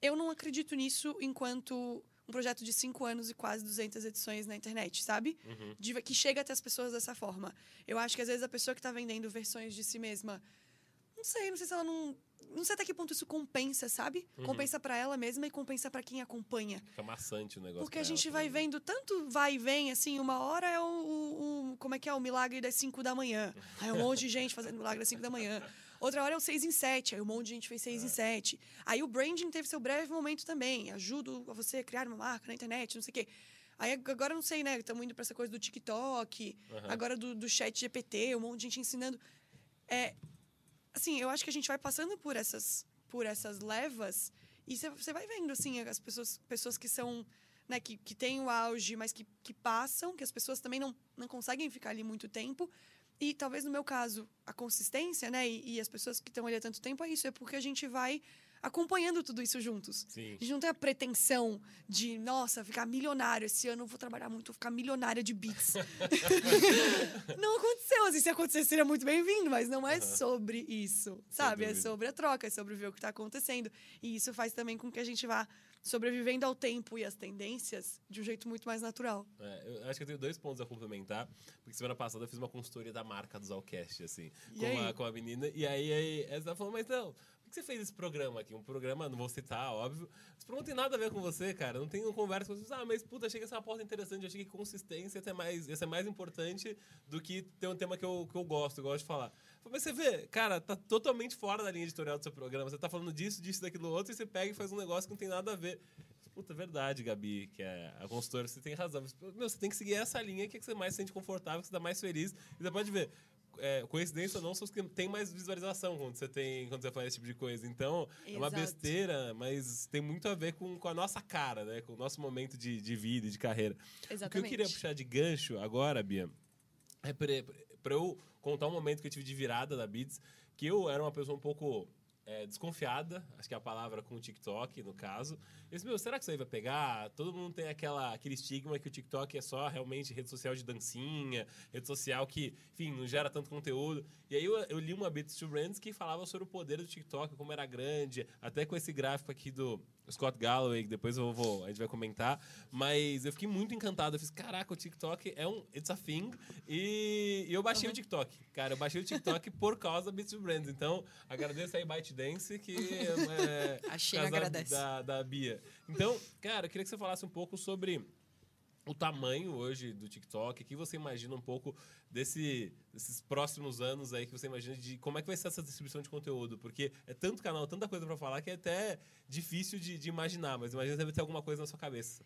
S3: Eu não acredito nisso enquanto um projeto de cinco anos e quase 200 edições na internet, sabe?
S1: Uhum.
S3: de- que chega até as pessoas dessa forma. Eu acho que às vezes a pessoa que está vendendo versões de si mesma, não sei, não sei se ela não, não sei até que ponto isso compensa, sabe?
S1: Uhum.
S3: Compensa para ela mesma e compensa para quem acompanha.
S1: Fica maçante o negócio.
S3: Porque a gente
S1: ela
S3: vai
S1: também.
S3: vendo tanto vai e vem, assim, uma hora é o, o- o- como é que é, o milagre das 5 da manhã. Aí um monte de gente fazendo milagre das 5 da manhã. Outra hora é o 6 em 7, aí um monte de gente fez 6 em 7. Aí o branding teve seu breve momento também. Ajudo a você a criar uma marca na internet, não sei o quê. Aí agora não sei, né? Estamos indo para essa coisa do TikTok,
S1: Aham.
S3: agora do, do chat GPT, um monte de gente ensinando. É, assim, eu acho que a gente vai passando por essas, por essas levas e você vai vendo, assim, as pessoas, pessoas que são, né, que, que têm o auge, mas que, que passam, que as pessoas também não, não conseguem ficar ali muito tempo. E talvez no meu caso, a consistência, né, e, e as pessoas que estão ali há tanto tempo, é isso, é porque a gente vai acompanhando tudo isso juntos.
S1: Sim.
S3: A gente não tem a pretensão de, nossa, ficar milionário. Esse ano eu vou trabalhar muito, vou ficar milionária de beats. não aconteceu. Assim, se acontecesse, seria muito bem-vindo, mas não é
S1: Aham.
S3: sobre isso, sabe? É sobre a troca, é sobre ver o que está acontecendo. E isso faz também com que a gente vá sobrevivendo ao tempo e às tendências de um jeito muito mais natural.
S1: É, eu acho que eu tenho dois pontos a complementar. Porque semana passada eu fiz uma consultoria da marca do Zalcast, assim, com a, com a menina. E aí, aí ela falou, mas não, por que você fez esse programa aqui? Um programa, não vou citar, óbvio. Esse programa não tem nada a ver com você, cara. Não tem uma conversa com você. Ah, mas puta, achei que essa é porta interessante. Achei que consistência ia ser mais, ser mais importante do que ter um tema que eu, que eu gosto, eu gosto de falar. Mas você vê, cara, tá totalmente fora da linha editorial do seu programa. Você tá falando disso, disso, daquilo outro, e você pega e faz um negócio que não tem nada a ver. Puta, verdade, Gabi, que é a consultora, você tem razão. Meu, você tem que seguir essa linha que, é que você mais se sente confortável, que você dá mais feliz. E você pode ver, é, coincidência ou não, são os que tem mais visualização quando você, tem, quando você faz esse tipo de coisa. Então, é uma
S3: Exato.
S1: besteira, mas tem muito a ver com, com a nossa cara, né? Com o nosso momento de, de vida e de carreira. O que eu
S3: Exatamente.
S1: queria puxar de gancho agora, Bia, é pra eu contar um momento que eu tive de virada da Beats, que eu era uma pessoa um pouco é, desconfiada, acho que é a palavra com o TikTok, no caso. Eu disse, meu, será que isso aí vai pegar? Todo mundo tem aquela, aquele estigma que o TikTok é só realmente rede social de dancinha, rede social que, enfim, não gera tanto conteúdo. E aí eu, eu li uma Bits to Brands que falava sobre o poder do TikTok, como era grande, até com esse gráfico aqui do Scott Galloway, que depois eu vou, a gente vai comentar. Mas eu fiquei muito encantado. Eu fiz, caraca, o TikTok é um. It's a thing. E, e eu baixei uhum. o TikTok. Cara, eu baixei o TikTok por causa da to Brands. Então, agradeço aí ByteDance, que é.
S2: Achei agradece.
S1: Da, da Bia. Então, cara, eu queria que você falasse um pouco sobre o tamanho hoje do TikTok, o que você imagina um pouco desse, desses próximos anos aí que você imagina de como é que vai ser essa distribuição de conteúdo, porque é tanto canal, tanta coisa para falar que é até difícil de, de, imaginar, mas imagina deve ter alguma coisa na sua cabeça.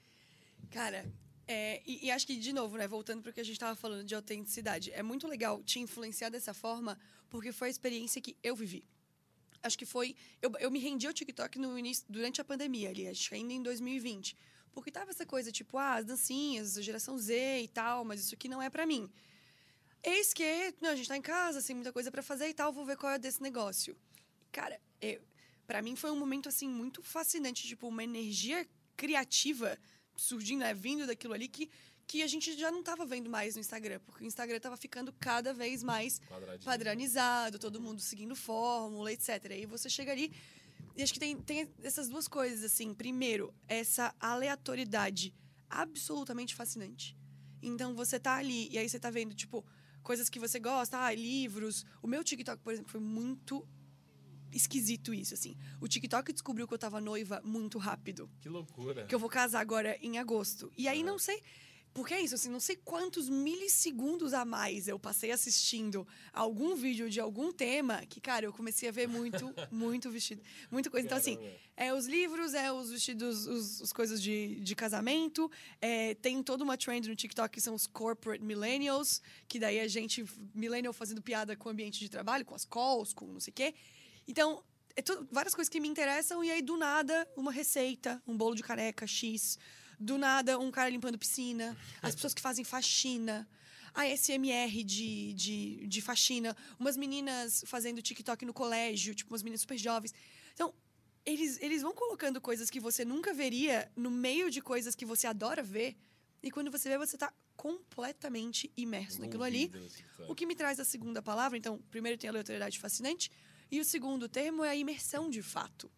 S3: Cara, é, e, e, acho que, de novo, né, voltando para o que a gente estava falando de autenticidade, é muito legal te influenciar dessa forma, porque foi a experiência que eu vivi. Acho que foi. Eu, eu me rendi ao TikTok no início, durante a pandemia, ali, acho que ainda em 2020. Porque tava essa coisa, tipo, ah, as dancinhas, a geração Z e tal, mas isso aqui não é para mim. Eis que não, a gente tá em casa, assim, muita coisa para fazer e tal, vou ver qual é desse negócio. Cara, para mim foi um momento, assim, muito fascinante, tipo, uma energia criativa surgindo, né, vindo daquilo ali que, que a gente já não tava vendo mais no Instagram, porque o Instagram tava ficando cada vez mais padronizado, todo mundo seguindo fórmula, etc. E aí você chega ali e acho que tem, tem essas duas coisas, assim. Primeiro, essa aleatoriedade absolutamente fascinante. Então, você tá ali e aí você tá vendo, tipo, coisas que você gosta, ah, livros. O meu TikTok, por exemplo, foi muito esquisito isso, assim. O TikTok descobriu que eu tava noiva muito rápido.
S1: Que loucura.
S3: Que eu vou casar agora em agosto. E aí, não sei porque é isso, assim, não sei quantos milissegundos a mais eu passei assistindo algum vídeo de algum tema que, cara, eu comecei a ver muito, muito vestido, muita coisa. Então, assim, é os livros, é os vestidos, os, os coisas de, de casamento, é, tem toda uma trend no TikTok que são os corporate millennials, que daí a gente, millennial fazendo piada com o ambiente de trabalho, com as calls, com não sei o quê. Então, é tudo, várias coisas que me interessam e aí, do nada, uma receita, um bolo de careca X do nada, um cara limpando piscina, as pessoas que fazem faxina, a SMR de, de, de faxina, umas meninas fazendo TikTok no colégio, tipo, umas meninas super jovens. Então, eles, eles vão colocando coisas que você nunca veria no meio de coisas que você adora ver. E quando você vê, você está completamente imerso naquilo ali. O que me traz a segunda palavra, então, primeiro tem a aleatoriedade fascinante, e o segundo termo é a imersão de fato.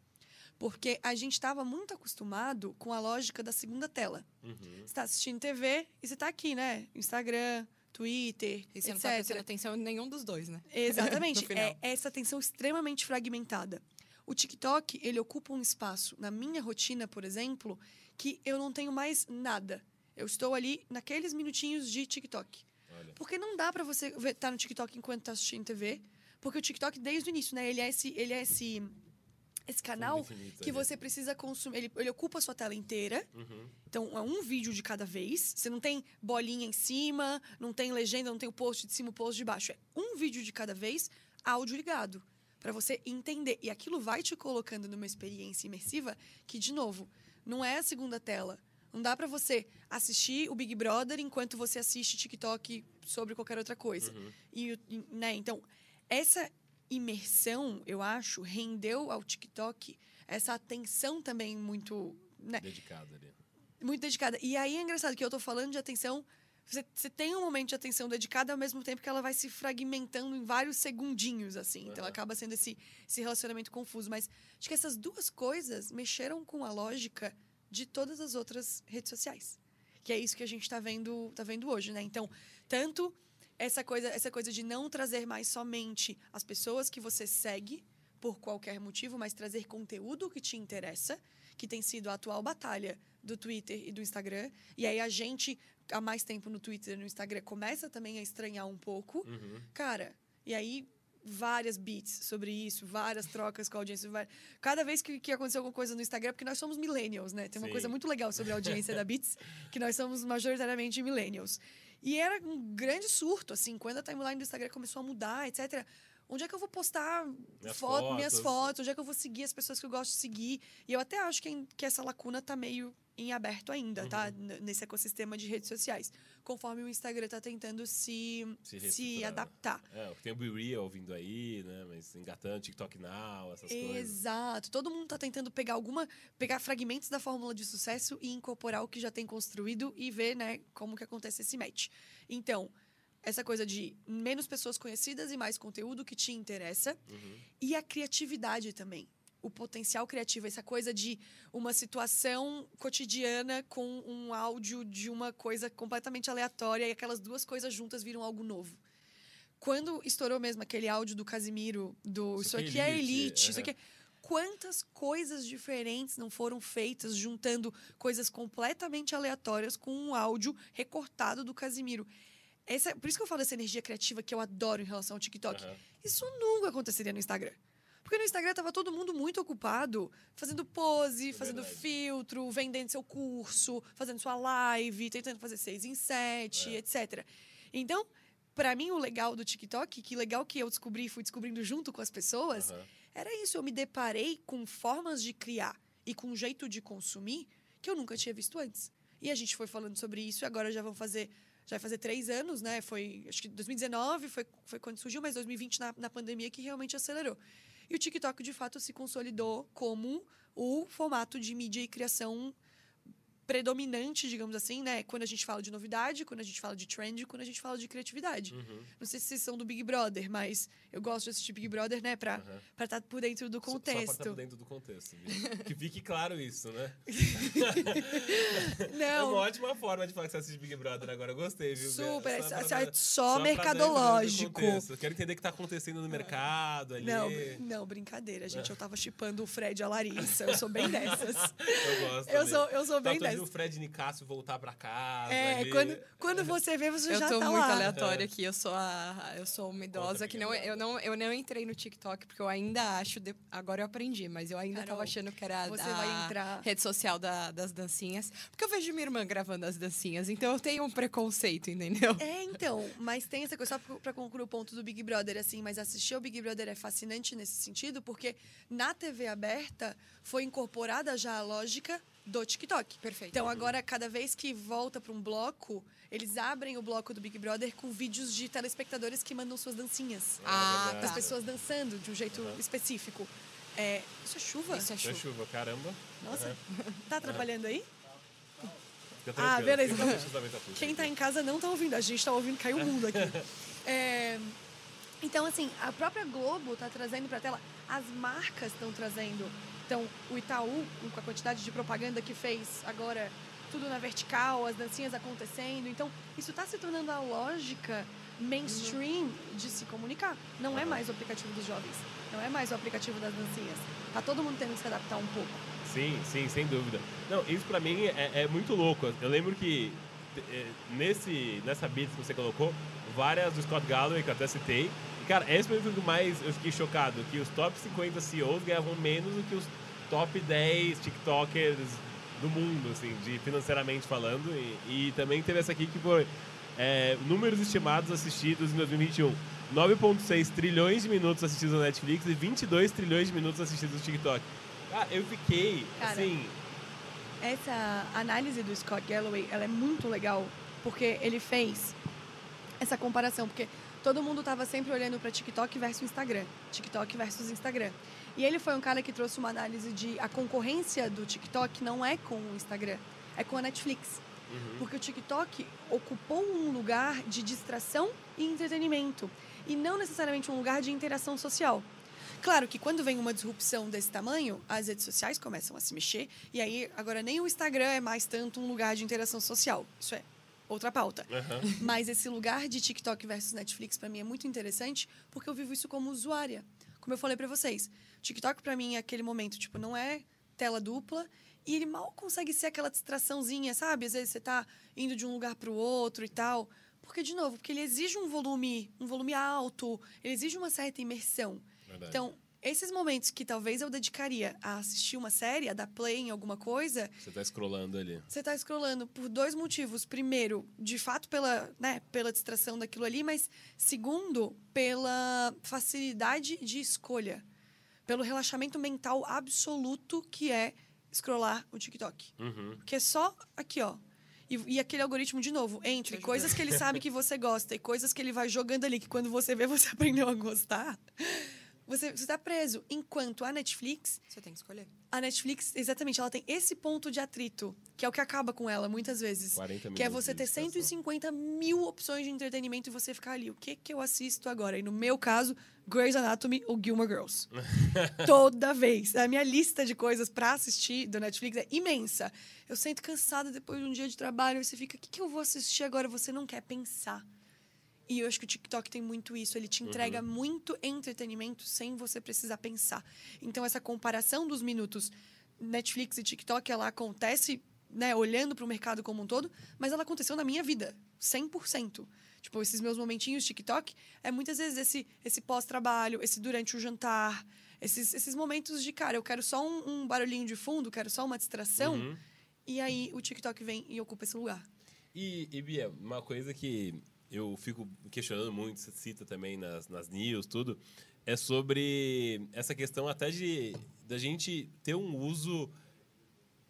S3: Porque a gente estava muito acostumado com a lógica da segunda tela. Uhum. Você está assistindo TV e você está aqui, né? Instagram, Twitter,
S2: e você
S3: etc. não
S2: está prestando atenção em nenhum dos dois, né?
S3: Exatamente. é essa atenção extremamente fragmentada. O TikTok, ele ocupa um espaço na minha rotina, por exemplo, que eu não tenho mais nada. Eu estou ali naqueles minutinhos de TikTok. Olha. Porque não dá para você estar tá no TikTok enquanto está assistindo TV, porque o TikTok desde o início, né, ele é esse ele é esse esse canal que você precisa consumir. Ele, ele, ocupa a sua tela inteira. Uhum. Então, é um vídeo de cada vez. Você não tem bolinha em cima, não tem legenda, não tem o post de cima, o post de baixo. É um vídeo de cada vez, áudio ligado. para você entender. E aquilo vai te colocando numa experiência imersiva que, de novo, não é a segunda tela. Não dá para você assistir o Big Brother enquanto você assiste TikTok sobre qualquer outra coisa. Uhum. E, né? Então, essa imersão, eu acho, rendeu ao TikTok essa atenção também muito. Né?
S1: Dedicada ali.
S3: Muito dedicada. E aí é engraçado que eu tô falando de atenção. Você, você tem um momento de atenção dedicada ao mesmo tempo que ela vai se fragmentando em vários segundinhos, assim. Uhum. Então acaba sendo esse, esse relacionamento confuso. Mas acho que essas duas coisas mexeram com a lógica de todas as outras redes sociais. Que é isso que a gente está vendo, tá vendo hoje, né? Então, tanto essa coisa, essa coisa de não trazer mais somente as pessoas que você segue por qualquer motivo, mas trazer conteúdo que te interessa, que tem sido a atual batalha do Twitter e do Instagram. E aí a gente, há mais tempo no Twitter e no Instagram, começa também a estranhar um pouco. Uhum. Cara, e aí várias beats sobre isso, várias trocas com a audiência. Cada vez que, que aconteceu alguma coisa no Instagram, porque nós somos millennials, né? Tem uma Sim. coisa muito legal sobre a audiência da Beats, que nós somos majoritariamente millennials. E era um grande surto, assim, quando a timeline do Instagram começou a mudar, etc. onde é que eu vou postar
S1: Minhas
S3: foto, minhas
S1: fotos.
S3: fotos, onde é que eu vou seguir as pessoas que eu gosto de seguir. E eu até acho que, que essa lacuna tá meio em aberto ainda, tá?
S1: Uhum.
S3: N- Nesse ecossistema de redes sociais. Conforme o Instagram tá tentando se,
S1: Se
S3: se, adaptar.
S1: É, tem o Be Real vindo aí, né? Mas engatando, TikTok Now, essas coisas.
S3: Exato. Todo mundo tá tentando pegar alguma, pegar fragmentos da fórmula de sucesso e incorporar o que já tem construído e ver, né, como que acontece esse match. Então, essa coisa de menos pessoas conhecidas e mais conteúdo que te interessa
S1: Uhum.
S3: e a criatividade também. O potencial criativo, essa coisa de uma situação cotidiana com um áudio de uma coisa completamente aleatória e aquelas duas coisas juntas viram algo novo. Quando estourou mesmo aquele áudio do Casimiro, do Isso, aqui é elite, isso
S1: aham.
S3: aqui é... Quantas coisas diferentes não foram feitas juntando coisas completamente aleatórias com um áudio recortado do Casimiro? Essa, por isso que eu falo dessa energia criativa que eu adoro em relação ao TikTok.
S1: Aham.
S3: Isso nunca aconteceria no Instagram. Porque no Instagram tava todo mundo muito ocupado, fazendo pose,
S1: É
S3: fazendo
S1: verdade.
S3: filtro, vendendo seu curso, fazendo sua live, tentando fazer seis em sete,
S1: É.
S3: etc. Então, pra mim, o legal do TikTok, que legal que eu descobri e fui descobrindo junto com as pessoas,
S1: Aham.
S3: era isso. Eu me deparei com formas de criar e com um jeito de consumir que eu nunca tinha visto antes. E a gente foi falando sobre isso e agora já vão fazer. Já vai fazer três anos, né? Foi, acho que 2019 foi, foi quando surgiu, mas 2020 na, na pandemia que realmente acelerou. E o TikTok, de fato, se consolidou como o formato de mídia e criação predominante, digamos assim, né? Quando a gente fala de novidade, quando a gente fala de trend, quando a gente fala de criatividade.
S1: Uhum.
S3: Não sei se vocês são do Big Brother, mas eu gosto de assistir Big Brother, né? Pra para estar por dentro do
S1: Só- Só pra
S3: contexto.
S1: estar por dentro do contexto. viu? que fique claro isso, né? É
S3: Não,
S1: uma ótima forma de falar que você assiste Big Brother agora. Eu gostei, viu?
S3: super,
S1: Só pra-
S3: só,
S1: só
S3: mercadológico.
S1: contexto. Quero entender o que tá acontecendo no mercado ali.
S3: Não, não, brincadeira, gente. Eu tava chipando o Fred e a Larissa. Eu sou bem dessas.
S1: Eu gosto.
S3: Eu
S1: também.
S3: sou, eu sou
S1: Tá
S3: bem
S1: torcendo
S3: dessas.
S1: O Fred Nicásio voltar pra casa.
S3: É,
S1: ali.
S3: quando, quando você vê, você
S2: Eu
S3: já
S2: tô
S3: tá
S2: muito
S3: lá.
S2: aleatória aqui. Eu sou a, eu sou uma idosa que não, eu não, eu não entrei no TikTok porque eu ainda acho, de- agora eu aprendi, mas eu ainda
S3: Carol,
S2: tava achando que era
S3: você
S2: a
S3: vai entrar-
S2: rede social da- das dancinhas, porque eu vejo minha irmã gravando as dancinhas, então eu tenho um preconceito, entendeu?
S3: É, então, mas tem essa coisa, só pra- pra concluir o ponto do Big Brother, assim, mas assistir ao Big Brother é fascinante nesse sentido, porque na TV aberta foi incorporada já a lógica do TikTok.
S2: Perfeito.
S3: Então, agora, cada vez que volta para um bloco, eles abrem o bloco do Big Brother com vídeos de telespectadores que mandam suas dancinhas.
S2: Ah,
S1: verdade.
S3: Das pessoas dançando de um jeito
S1: Aham.
S3: específico. É, isso é chuva?
S2: Isso é
S1: É
S2: chuva.
S1: chuva, caramba.
S3: Nossa, tá atrapalhando aí? Ah, beleza,
S1: a tudo.
S3: Quem tá em casa não tá ouvindo, a gente tá ouvindo, caiu o mundo aqui. É, então, assim, a própria Globo tá trazendo pra tela, as marcas estão trazendo. Então, o Itaú, com a quantidade de propaganda que fez agora, tudo na vertical, as dancinhas acontecendo. Então, isso tá se tornando a lógica mainstream de se comunicar. Não é mais o aplicativo dos jovens, não é mais o aplicativo das dancinhas. Tá todo mundo tendo que se adaptar um pouco.
S1: Sim, sim, sem dúvida. Não, isso pra mim é, é muito louco. Eu lembro que eh, nesse, nessa beat que você colocou, várias do Scott Galloway, que eu até citei. Cara, esse foi o que mais eu fiquei chocado, que os top 50 CEOs ganhavam menos do que os top 10 TikTokers do mundo, assim, de financeiramente falando. E, e também teve essa aqui que foi é, números estimados assistidos em 2021. 9,6 trilhões de minutos assistidos na Netflix e 22 trilhões de minutos assistidos no TikTok. Cara, eu fiquei,
S3: Cara,
S1: assim,
S3: Essa análise do Scott Galloway, ela é muito legal, porque ele fez essa comparação, porque todo mundo estava sempre olhando para TikTok versus Instagram, TikTok versus Instagram. E ele foi um cara que trouxe uma análise de a concorrência do TikTok não é com o Instagram, é com a Netflix.
S1: Uhum.
S3: Porque o TikTok ocupou um lugar de distração e entretenimento, e não necessariamente um lugar de interação social. Claro que quando vem uma disrupção desse tamanho, as redes sociais começam a se mexer, e aí agora nem o Instagram é mais tanto um lugar de interação social. Isso é outra pauta.
S1: aham.
S3: Mas esse lugar de TikTok versus Netflix para mim é muito interessante, porque eu vivo isso como usuária. Como eu falei para vocês, TikTok para mim é aquele momento, tipo, não é tela dupla e ele mal consegue ser aquela distraçãozinha, sabe? Às vezes você tá indo de um lugar para o outro e tal. Porque de novo, porque ele exige um volume, um volume alto, ele exige uma certa imersão.
S1: Verdade.
S3: Então, esses momentos que talvez eu dedicaria a assistir uma série, a dar play em alguma coisa,
S1: Você tá scrollando ali.
S3: você tá scrollando por dois motivos. Primeiro, de fato, pela, né, pela distração daquilo ali, mas segundo, pela facilidade de escolha. Pelo relaxamento mental absoluto que é scrollar o TikTok.
S1: Uhum.
S3: Porque é só aqui, ó. E, e aquele algoritmo, de novo, entre coisas que ele sabe que você gosta e coisas que ele vai jogando ali, que quando você vê, você aprendeu a gostar, você está preso. Enquanto a Netflix,
S2: Você tem que escolher.
S3: a Netflix, exatamente, ela tem esse ponto de atrito, que é o que acaba com ela muitas vezes.
S1: 40
S3: Que é você ter
S1: distração.
S3: 150 mil opções de entretenimento e você ficar ali. O que que eu assisto agora? E no meu caso, Grey's Anatomy ou Gilmore Girls. Toda vez. A minha lista de coisas pra assistir do Netflix é imensa. Eu sinto cansada depois de um dia de trabalho. e Você fica, o que, que eu vou assistir agora? Você não quer pensar. E eu acho que o TikTok tem muito isso. Ele te entrega muito entretenimento sem você precisar pensar. Então, essa comparação dos minutos Netflix e TikTok, ela acontece, né, olhando para o mercado como um todo, mas ela aconteceu na minha vida, 100%. Tipo, esses meus momentinhos TikTok é muitas vezes esse, esse pós-trabalho, esse durante o jantar, esses, esses momentos de, cara, eu quero só um, um barulhinho de fundo, quero só uma distração.
S1: Uhum.
S3: E aí o TikTok vem e ocupa esse lugar.
S1: E, e, Bia, uma coisa que eu fico questionando muito, você cita também nas, nas news, tudo, é sobre essa questão até de da gente ter um uso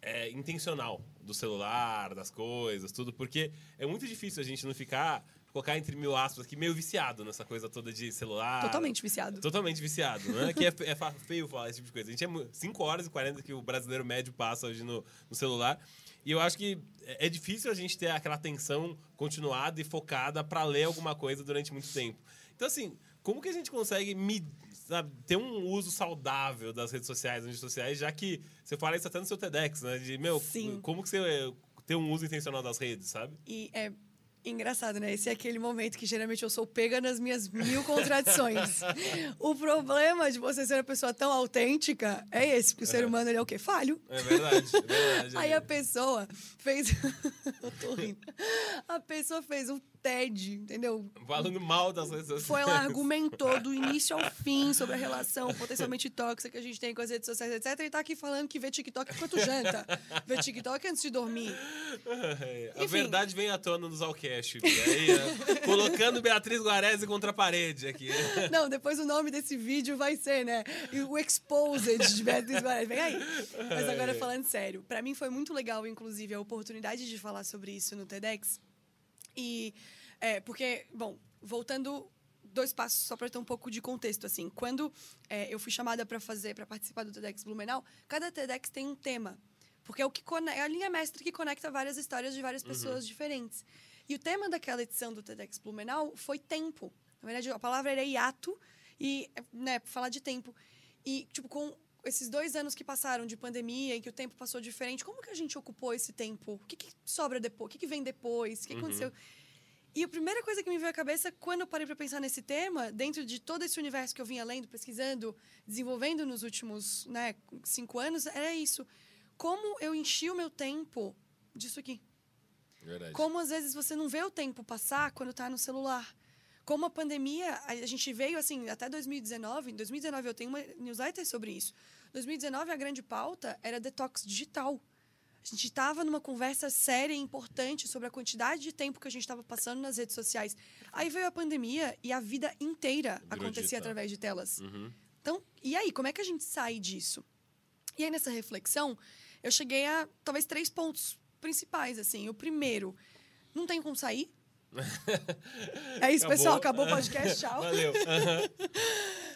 S1: é, intencional do celular, das coisas, tudo, porque é muito difícil a gente não ficar, colocar entre mil aspas aqui, meio viciado nessa coisa toda de celular.
S3: Totalmente viciado.
S1: Totalmente viciado, né? que é, é feio falar esse tipo de coisa. A gente é 5 horas e 40 que o brasileiro médio passa hoje no, no celular. E eu acho que é é difícil a gente ter aquela atenção continuada e focada para ler alguma coisa durante muito tempo. Então, assim, como que a gente consegue me, sabe, ter um uso saudável das redes sociais, das redes sociais, já que você fala isso até no seu TEDx, né? De, meu,
S3: Sim.
S1: como que você eh, ter um uso intencional das redes, sabe?
S3: E é engraçado, né? Esse é aquele momento que geralmente eu sou pega nas minhas mil contradições. o problema de você ser uma pessoa tão autêntica é esse, porque o ser humano ele é o quê? Falho.
S1: É verdade, é verdade.
S3: Aí a pessoa fez. eu tô rindo. A pessoa fez um TED, entendeu?
S1: Falando mal das redes sociais.
S3: Foi lá, argumentou do início ao fim sobre a relação potencialmente tóxica que a gente tem com as redes sociais, etc. E tá aqui falando que vê TikTok enquanto janta. Vê TikTok antes de dormir.
S1: É, A
S3: Enfim.
S1: verdade vem à tona no Zalcast. Aí, colocando Beatriz Guarese contra a parede aqui.
S3: Não, depois o nome desse vídeo vai ser, né? O Exposed de Beatriz Guarani. Vem aí. Mas agora falando sério. Pra mim foi muito legal, inclusive, a oportunidade de falar sobre isso no TEDx. E, é, porque, bom, voltando dois passos só para ter um pouco de contexto, assim. Quando é, eu fui chamada para fazer, para participar do TEDx Blumenau, cada TEDx tem um tema. Porque é, o que é a linha mestra que conecta várias histórias de várias pessoas diferentes. E o tema daquela edição do TEDx Blumenau foi tempo. Na verdade, a palavra era hiato e, né, falar de tempo. E, tipo, com esses dois anos que passaram de pandemia, em que o tempo passou diferente, como que a gente ocupou esse tempo? O que, que sobra depois? O que, que vem depois? O que
S1: Uhum.
S3: aconteceu? E a primeira coisa que me veio à cabeça quando eu parei para pensar nesse tema, dentro de todo esse universo que eu vinha lendo, pesquisando, desenvolvendo nos últimos né, cinco anos, era isso. Como eu enchi o meu tempo disso aqui.
S1: Verdade.
S3: Como às vezes você não vê o tempo passar quando está no celular. Como a pandemia, a gente veio assim, até 2019. Em 2019 eu tenho uma newsletter sobre isso. 2019 a grande pauta era detox digital. A gente estava numa conversa séria e importante sobre a quantidade de tempo que a gente estava passando nas redes sociais. Aí veio a pandemia e a vida inteira
S1: Virou
S3: acontecia
S1: digital.
S3: através de telas.
S1: Uhum.
S3: Então, e aí, como é que a gente sai disso? E aí, nessa reflexão, eu cheguei a talvez três pontos principais, assim. O primeiro, não tem como sair. é isso, pessoal. Acabou o podcast, tchau.
S1: Valeu. Aham.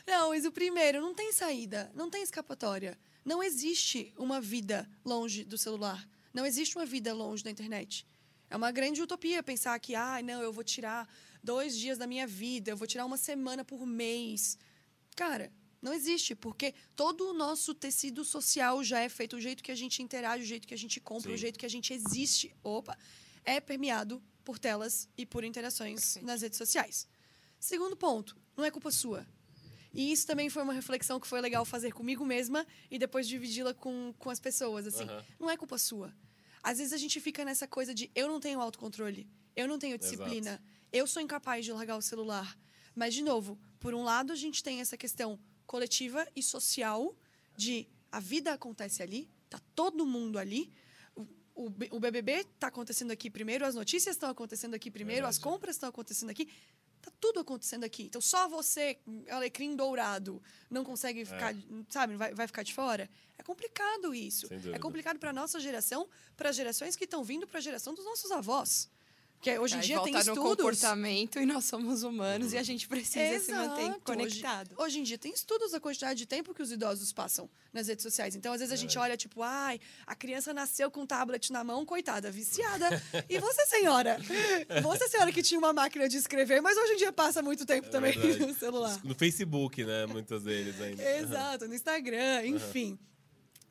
S3: Não, mas o primeiro, não tem saída, não tem escapatória. Não existe uma vida longe do celular. Não existe uma vida longe da internet. É uma grande utopia pensar que, ah, não, eu vou tirar dois dias da minha vida, eu vou tirar uma semana por mês. Cara, não existe, porque todo o nosso tecido social já é feito, o jeito que a gente interage, o jeito que a gente compra,
S1: Sim.
S3: o jeito que a gente existe, opa, é permeado por telas e por interações
S2: Perfeito.
S3: nas redes sociais. Segundo ponto, não é culpa sua. E isso também foi uma reflexão que foi legal fazer comigo mesma e depois dividi-la com, com as pessoas, assim.
S1: Aham.
S3: Não é culpa sua. Às vezes a gente fica nessa coisa de eu não tenho autocontrole, eu não tenho disciplina, eu sou incapaz de largar o celular. Mas, de novo, por um lado a gente tem essa questão coletiva e social de a vida acontece ali, tá todo mundo ali. O, o, BBB tá acontecendo aqui primeiro, as notícias estão acontecendo aqui primeiro, as
S1: Verdade.
S3: compras estão acontecendo aqui. Tá tudo acontecendo aqui. Então só você, alecrim dourado, não consegue ficar, sabe, vai, vai ficar de fora. É complicado isso. É complicado para nossa geração, para as gerações que estão vindo para a geração dos nossos avós. Que hoje em dia tem estudos.
S2: comportamento e nós somos humanos e a gente precisa se manter
S3: Exato.
S2: conectado.
S3: Hoje, hoje em dia tem estudos da quantidade de tempo que os idosos passam nas redes sociais. Então, às vezes, a gente olha, tipo, ai, a criança nasceu com um tablet na mão, coitada, viciada. e você, senhora? Você, senhora, que tinha uma máquina de escrever, mas hoje em dia passa muito tempo
S1: É
S3: também
S1: verdade.
S3: no celular.
S1: No Facebook, né? Muitos deles ainda.
S3: Exato, no Instagram, enfim.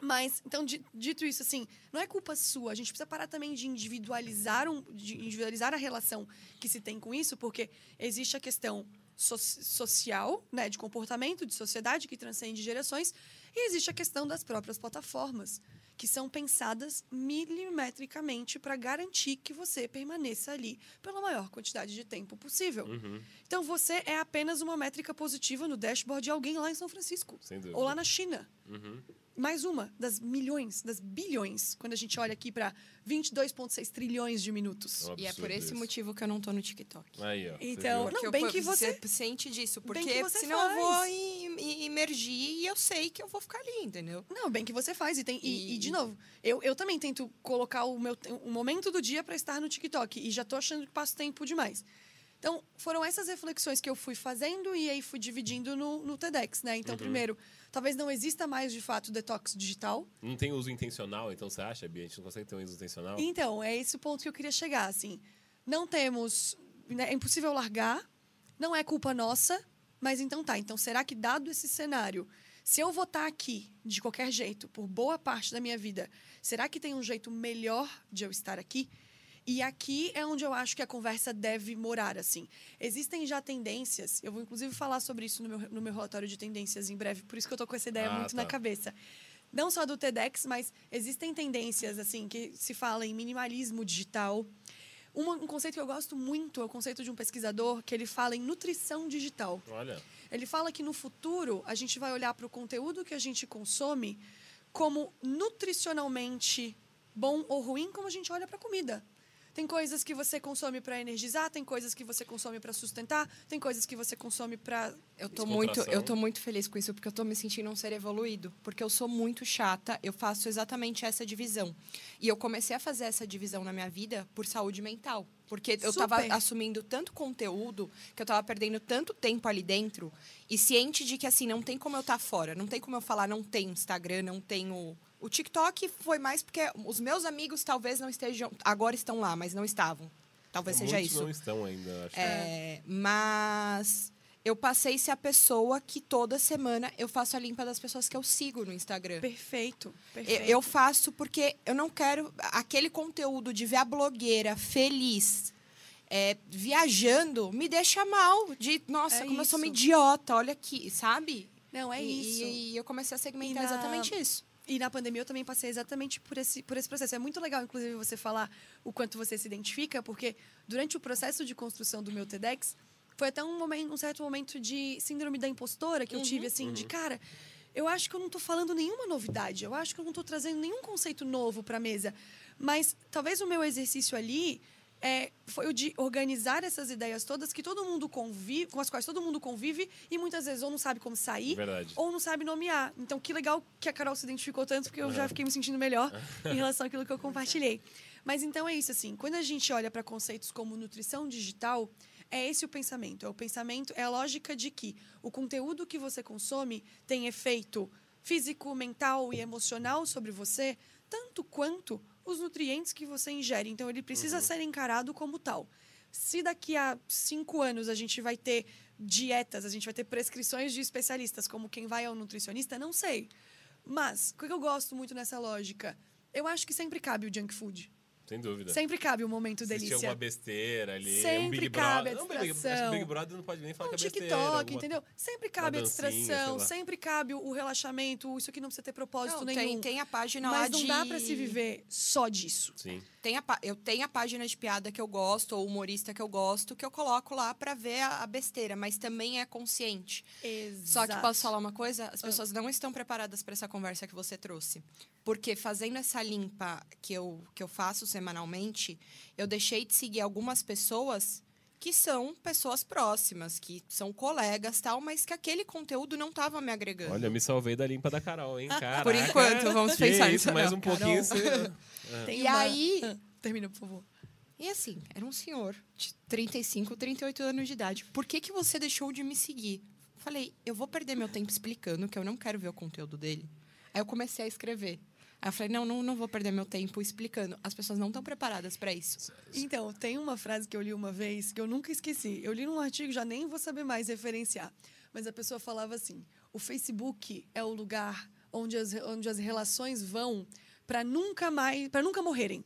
S3: Mas, então, di- dito isso, assim, não é culpa sua. A gente precisa parar também de individualizar, um, de individualizar a relação que se tem com isso, porque existe a questão so- social, né, de comportamento, de sociedade, que transcende gerações, e existe a questão das próprias plataformas, que são pensadas milimetricamente para garantir que você permaneça ali pela maior quantidade de tempo possível.
S1: Uhum,
S3: Então, você é apenas uma métrica positiva no dashboard de alguém lá em São Francisco. Ou lá na China.
S1: Uhum.
S3: Mais uma das milhões, das bilhões, quando a gente olha aqui para 22,6 trilhões de minutos.
S1: É um
S2: E é por esse
S1: isso.
S2: motivo que eu não tô no TikTok.
S1: Aí, ó. você
S3: Então? Não, bem
S2: eu-
S3: que você-
S2: sente disso,
S3: bem
S2: porque
S3: que você
S2: senão eu vou
S3: faz.
S2: im- im- imergir e eu sei que eu vou ficar ali, entendeu?
S3: Não, bem que você faz. E, tem, e,
S2: E-
S3: e, de novo, eu, eu também tento colocar o meu um momento do dia para estar no TikTok. E já tô achando que passo tempo demais. Então, foram essas reflexões que eu fui fazendo e aí fui dividindo no, no TEDx, né? Então, primeiro, talvez não exista mais, de fato, detox digital.
S1: Não tem uso intencional, então você acha, Bia? A gente não consegue ter um uso intencional?
S3: Então, é esse o ponto que eu queria chegar, assim. Não temos... né, É impossível largar, não é culpa nossa, mas então tá. Então, será que dado esse cenário, se eu votar aqui, de qualquer jeito, por boa parte da minha vida, será que tem um jeito melhor de eu estar aqui? E aqui é onde eu acho que a conversa deve morar, assim. Existem já tendências, eu vou inclusive falar sobre isso no meu, no meu relatório de tendências em breve, por isso que eu tô com essa ideia
S1: Ah,
S3: muito
S1: tá.
S3: na cabeça. Não só do TEDx, mas existem tendências, assim, que se fala em minimalismo digital. Uma- um conceito que eu gosto muito é o conceito de um pesquisador que ele fala em nutrição digital.
S1: Olha.
S3: Ele fala que no futuro a gente vai olhar para o conteúdo que a gente consome como nutricionalmente bom ou ruim, como a gente olha para a comida. Tem coisas que você consome para energizar, tem coisas que você consome para sustentar, tem coisas que você consome para
S2: Eu tô muito, eu tô muito feliz com isso, porque eu tô me sentindo um ser evoluído. Porque eu sou muito chata, eu faço exatamente essa divisão. E eu comecei a fazer essa divisão na minha vida por saúde mental. Porque eu tava
S3: Super.
S2: assumindo tanto conteúdo, que eu tava perdendo tanto tempo ali dentro, e ciente de que, assim, não tem como eu estar fora. Não tem como eu falar, não tem Instagram, não tenho. O TikTok foi mais porque os meus amigos talvez não estejam. Agora estão lá, mas não estavam. Talvez seja
S1: Muitos
S2: isso.
S1: não estão ainda, acho.
S2: É, mas eu passei a ser a pessoa que toda semana eu faço a limpa das pessoas que eu sigo no Instagram.
S3: perfeito.
S2: Eu,
S3: perfeito.
S2: eu faço porque eu não quero aquele conteúdo de ver a blogueira feliz. é, viajando me deixa mal de nossa
S3: É
S2: como eu sou uma
S3: isso.
S2: idiota olha aqui sabe
S3: Não, é
S2: E-
S3: isso.
S2: e, eu comecei a segmentar
S3: E na-
S2: exatamente isso
S3: E na pandemia eu também passei exatamente por esse, por esse processo. É muito legal, inclusive, você falar o quanto você se identifica, porque durante o processo de construção do meu TEDx, foi até um, momento, um certo momento de síndrome da impostora que eu tive, assim, de cara. Eu acho que eu não estou falando nenhuma novidade, eu acho que eu não estou trazendo nenhum conceito novo para a mesa. Mas talvez o meu exercício ali é, foi o de organizar essas ideias todas que todo mundo convive, com as quais todo mundo convive e muitas vezes ou não sabe como sair
S1: Verdade.
S3: ou não sabe nomear. Então, que legal que a Carol se identificou tanto, porque eu já fiquei me sentindo melhor em relação àquilo que eu compartilhei. Mas então é isso, assim, quando a gente olha para conceitos como nutrição digital, é esse o pensamento. É o pensamento, é a lógica de que o conteúdo que você consome tem efeito físico, mental e emocional sobre você, tanto quanto os nutrientes que você ingere. Então, ele precisa ser encarado como tal. Se daqui a cinco anos a gente vai ter dietas, a gente vai ter prescrições de especialistas, como quem vai ao nutricionista, não sei. Mas, o que eu gosto muito nessa lógica? Eu acho que sempre cabe o junk food.
S1: Sem dúvida.
S3: Sempre cabe o momento
S1: Assistir
S3: delícia.
S1: alguma besteira ali. um
S3: Sempre
S1: Big
S3: cabe a
S1: Brother. Não, Big,
S3: distração.
S1: Big Brother não pode nem falar
S3: Um
S1: que é besteira.
S3: TikTok,
S1: alguma-
S3: entendeu? Sempre cabe a distração,
S1: lá.
S3: sempre cabe o relaxamento, isso aqui não precisa ter propósito
S2: Não,
S3: nenhum.
S2: tem, tem a página lá
S3: Mas não
S2: de...
S3: dá pra se viver só disso.
S1: Sim.
S2: Tem a, eu tenho a página de piada que eu gosto, ou humorista que eu gosto, que eu coloco lá pra ver a, a besteira, mas também é consciente. Só que posso falar uma coisa? As pessoas não estão preparadas para essa conversa que você trouxe. Porque fazendo essa limpa que eu, que eu faço semanalmente, eu deixei de seguir algumas pessoas que são pessoas próximas, que são colegas tal, mas que aquele conteúdo não estava me agregando.
S1: Olha, eu me salvei da limpa da Carol, hein? Caraca.
S2: Por enquanto, vamos
S1: Que
S2: pensar
S1: isso,
S2: nisso.
S1: mais
S2: não,
S1: um pouquinho. Você...
S3: Tem
S2: E
S3: uma-
S2: aí-
S3: Ah, Termina, por favor.
S2: E assim, era um senhor de 35, 38 anos de idade. Por que, que você deixou de me seguir? Falei, eu vou perder meu tempo explicando que eu não quero ver o conteúdo dele. Aí eu comecei a escrever. Aí eu falei, não, não, não vou perder meu tempo explicando. As pessoas não estão preparadas para isso.
S3: Então, tem uma frase que eu li uma vez que eu nunca esqueci. Eu li num artigo, já nem vou saber mais referenciar. Mas a pessoa falava assim: o Facebook é o lugar onde as, onde as relações vão para nunca mais, para nunca morrerem.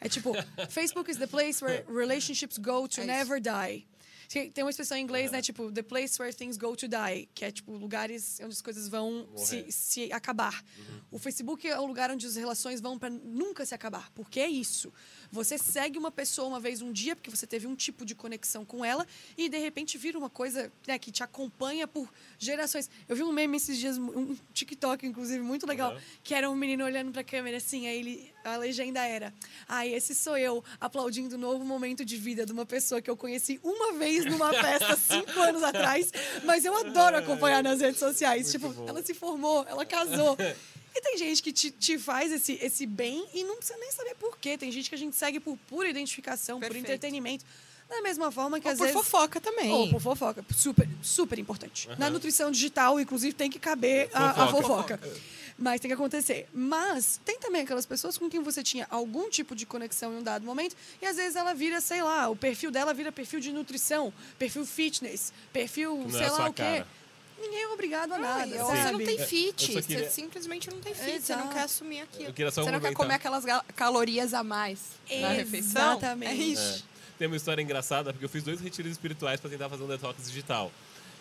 S3: É tipo, Facebook is the place where relationships go to
S2: É
S3: never die. Tem uma expressão em inglês, né? Tipo, the place where things go to die. Que é, tipo, lugares onde as coisas vão se, se acabar. O Facebook é o lugar onde as relações vão para nunca se acabar. Porque é isso. Você segue uma pessoa uma vez um dia, porque você teve um tipo de conexão com ela, e de repente vira uma coisa né, que te acompanha por gerações. Eu vi um meme esses dias, um TikTok, inclusive, muito legal,
S1: Aham.
S3: que era um menino olhando pra câmera assim, aí ele, a legenda era: Ai, esse sou eu aplaudindo o novo momento de vida de uma pessoa que eu conheci uma vez numa festa cinco anos atrás, mas eu adoro acompanhar nas redes sociais.
S1: Muito
S3: tipo,
S1: bom.
S3: ela se formou, ela casou. E tem gente que te, te faz esse, esse bem e não precisa nem saber por quê. Tem gente que a gente segue por pura identificação, por
S2: Perfeito.
S3: entretenimento. Da mesma forma que
S2: Ou
S3: às
S2: por
S3: vezes.
S2: fofoca também.
S3: Ou por fofoca. Super, super importante. Na nutrição digital, inclusive, tem que caber a, a
S1: Fofoca.
S3: fofoca. Mas tem que acontecer. Mas tem também aquelas pessoas com quem você tinha algum tipo de conexão em um dado momento e às vezes ela vira, sei lá, o perfil dela vira perfil de nutrição, perfil fitness, perfil,
S1: é
S3: sei
S1: a
S3: lá o quê.
S1: cara.
S3: Ninguém é obrigado a nada,
S2: você não tem
S1: É,
S2: fit,
S1: queria-
S2: você simplesmente não tem fit, você não
S3: Exato.
S2: quer assumir aquilo. Você não quer comer aquelas calorias a mais na refeição.
S3: Exatamente.
S2: É.
S1: É. Tem uma história engraçada, porque eu fiz dois retiros espirituais pra tentar fazer um detox digital.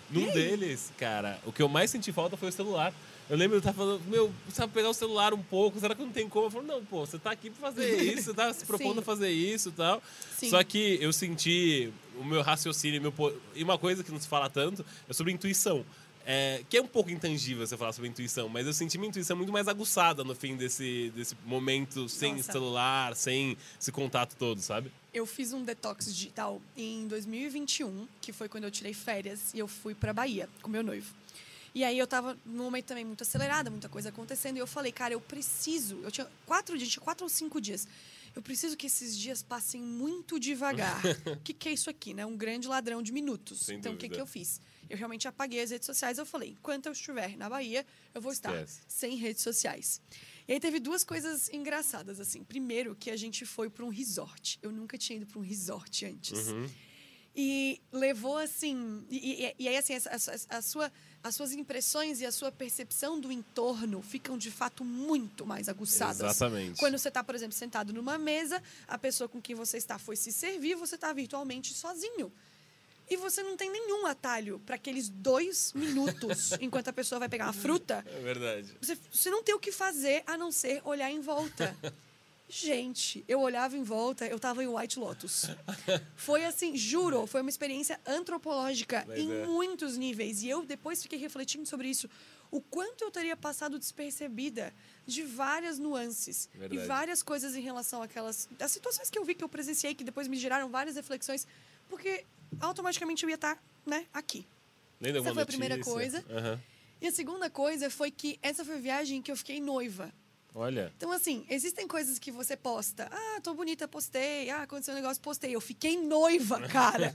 S1: Num deles, cara, o que eu mais senti falta foi o celular. Eu lembro de eu estar falando, meu, sabe pegar o celular um pouco, será que não tem como? Eu falo, não, pô, você tá aqui pra fazer isso, você tá se propondo
S3: Sim.
S1: a fazer isso e tal.
S3: Sim.
S1: Só que eu senti o meu raciocínio, meu, e uma coisa que não se fala tanto é sobre intuição. É, que é um pouco intangível você falar sobre intuição, mas eu senti minha intuição muito mais aguçada no fim desse, desse momento sem
S3: Nossa.
S1: celular, sem esse contato todo, sabe?
S3: Eu fiz um detox digital em 2021, que foi quando eu tirei férias e eu fui pra Bahia com meu noivo. E aí eu tava num momento também muito acelerada, muita coisa acontecendo, e eu falei, cara, eu preciso. Eu tinha quatro dias, tinha quatro ou cinco dias. Eu preciso que esses dias passem muito devagar. O que, que é isso aqui, né? Um grande ladrão de minutos.
S1: Sem
S3: então, o que, que eu fiz? Eu realmente apaguei as redes sociais. Eu falei, enquanto eu estiver na Bahia, eu vou estar
S1: Esquece.
S3: sem redes sociais. E aí teve duas coisas engraçadas, assim. Primeiro, que a gente foi para um resort. Eu nunca tinha ido para um resort antes.
S1: Uhum.
S3: E levou, assim... E, e- e aí, assim, a, a- a sua, as suas impressões e a sua percepção do entorno ficam, de fato, muito mais aguçadas.
S1: Exatamente.
S3: Quando você está, por exemplo, sentado numa mesa, a pessoa com quem você está foi se servir, você está virtualmente sozinho. E você não tem nenhum atalho para aqueles dois minutos enquanto a pessoa vai pegar uma fruta.
S1: É verdade.
S3: Você, você não tem o que fazer a não ser olhar em volta. Gente, eu olhava em volta, eu tava em White Lotus. Foi assim, juro, foi uma experiência antropológica
S1: Mas
S3: em
S1: é.
S3: muitos níveis. E eu depois fiquei refletindo sobre isso. O quanto eu teria passado despercebida de várias nuances
S1: Verdade.
S3: e várias coisas em relação àquelas. as situações que eu vi, que eu presenciei, que depois me geraram várias reflexões, porque automaticamente eu ia estar né, aqui.
S1: Nem deu
S3: Essa foi a primeira
S1: notícia.
S3: coisa.
S1: Aham.
S3: E a segunda coisa foi que essa foi a viagem que eu fiquei noiva.
S1: Olha.
S3: Então, assim, existem coisas que você posta. Ah, tô bonita, postei. Ah, aconteceu um negócio, postei. Eu fiquei noiva, cara.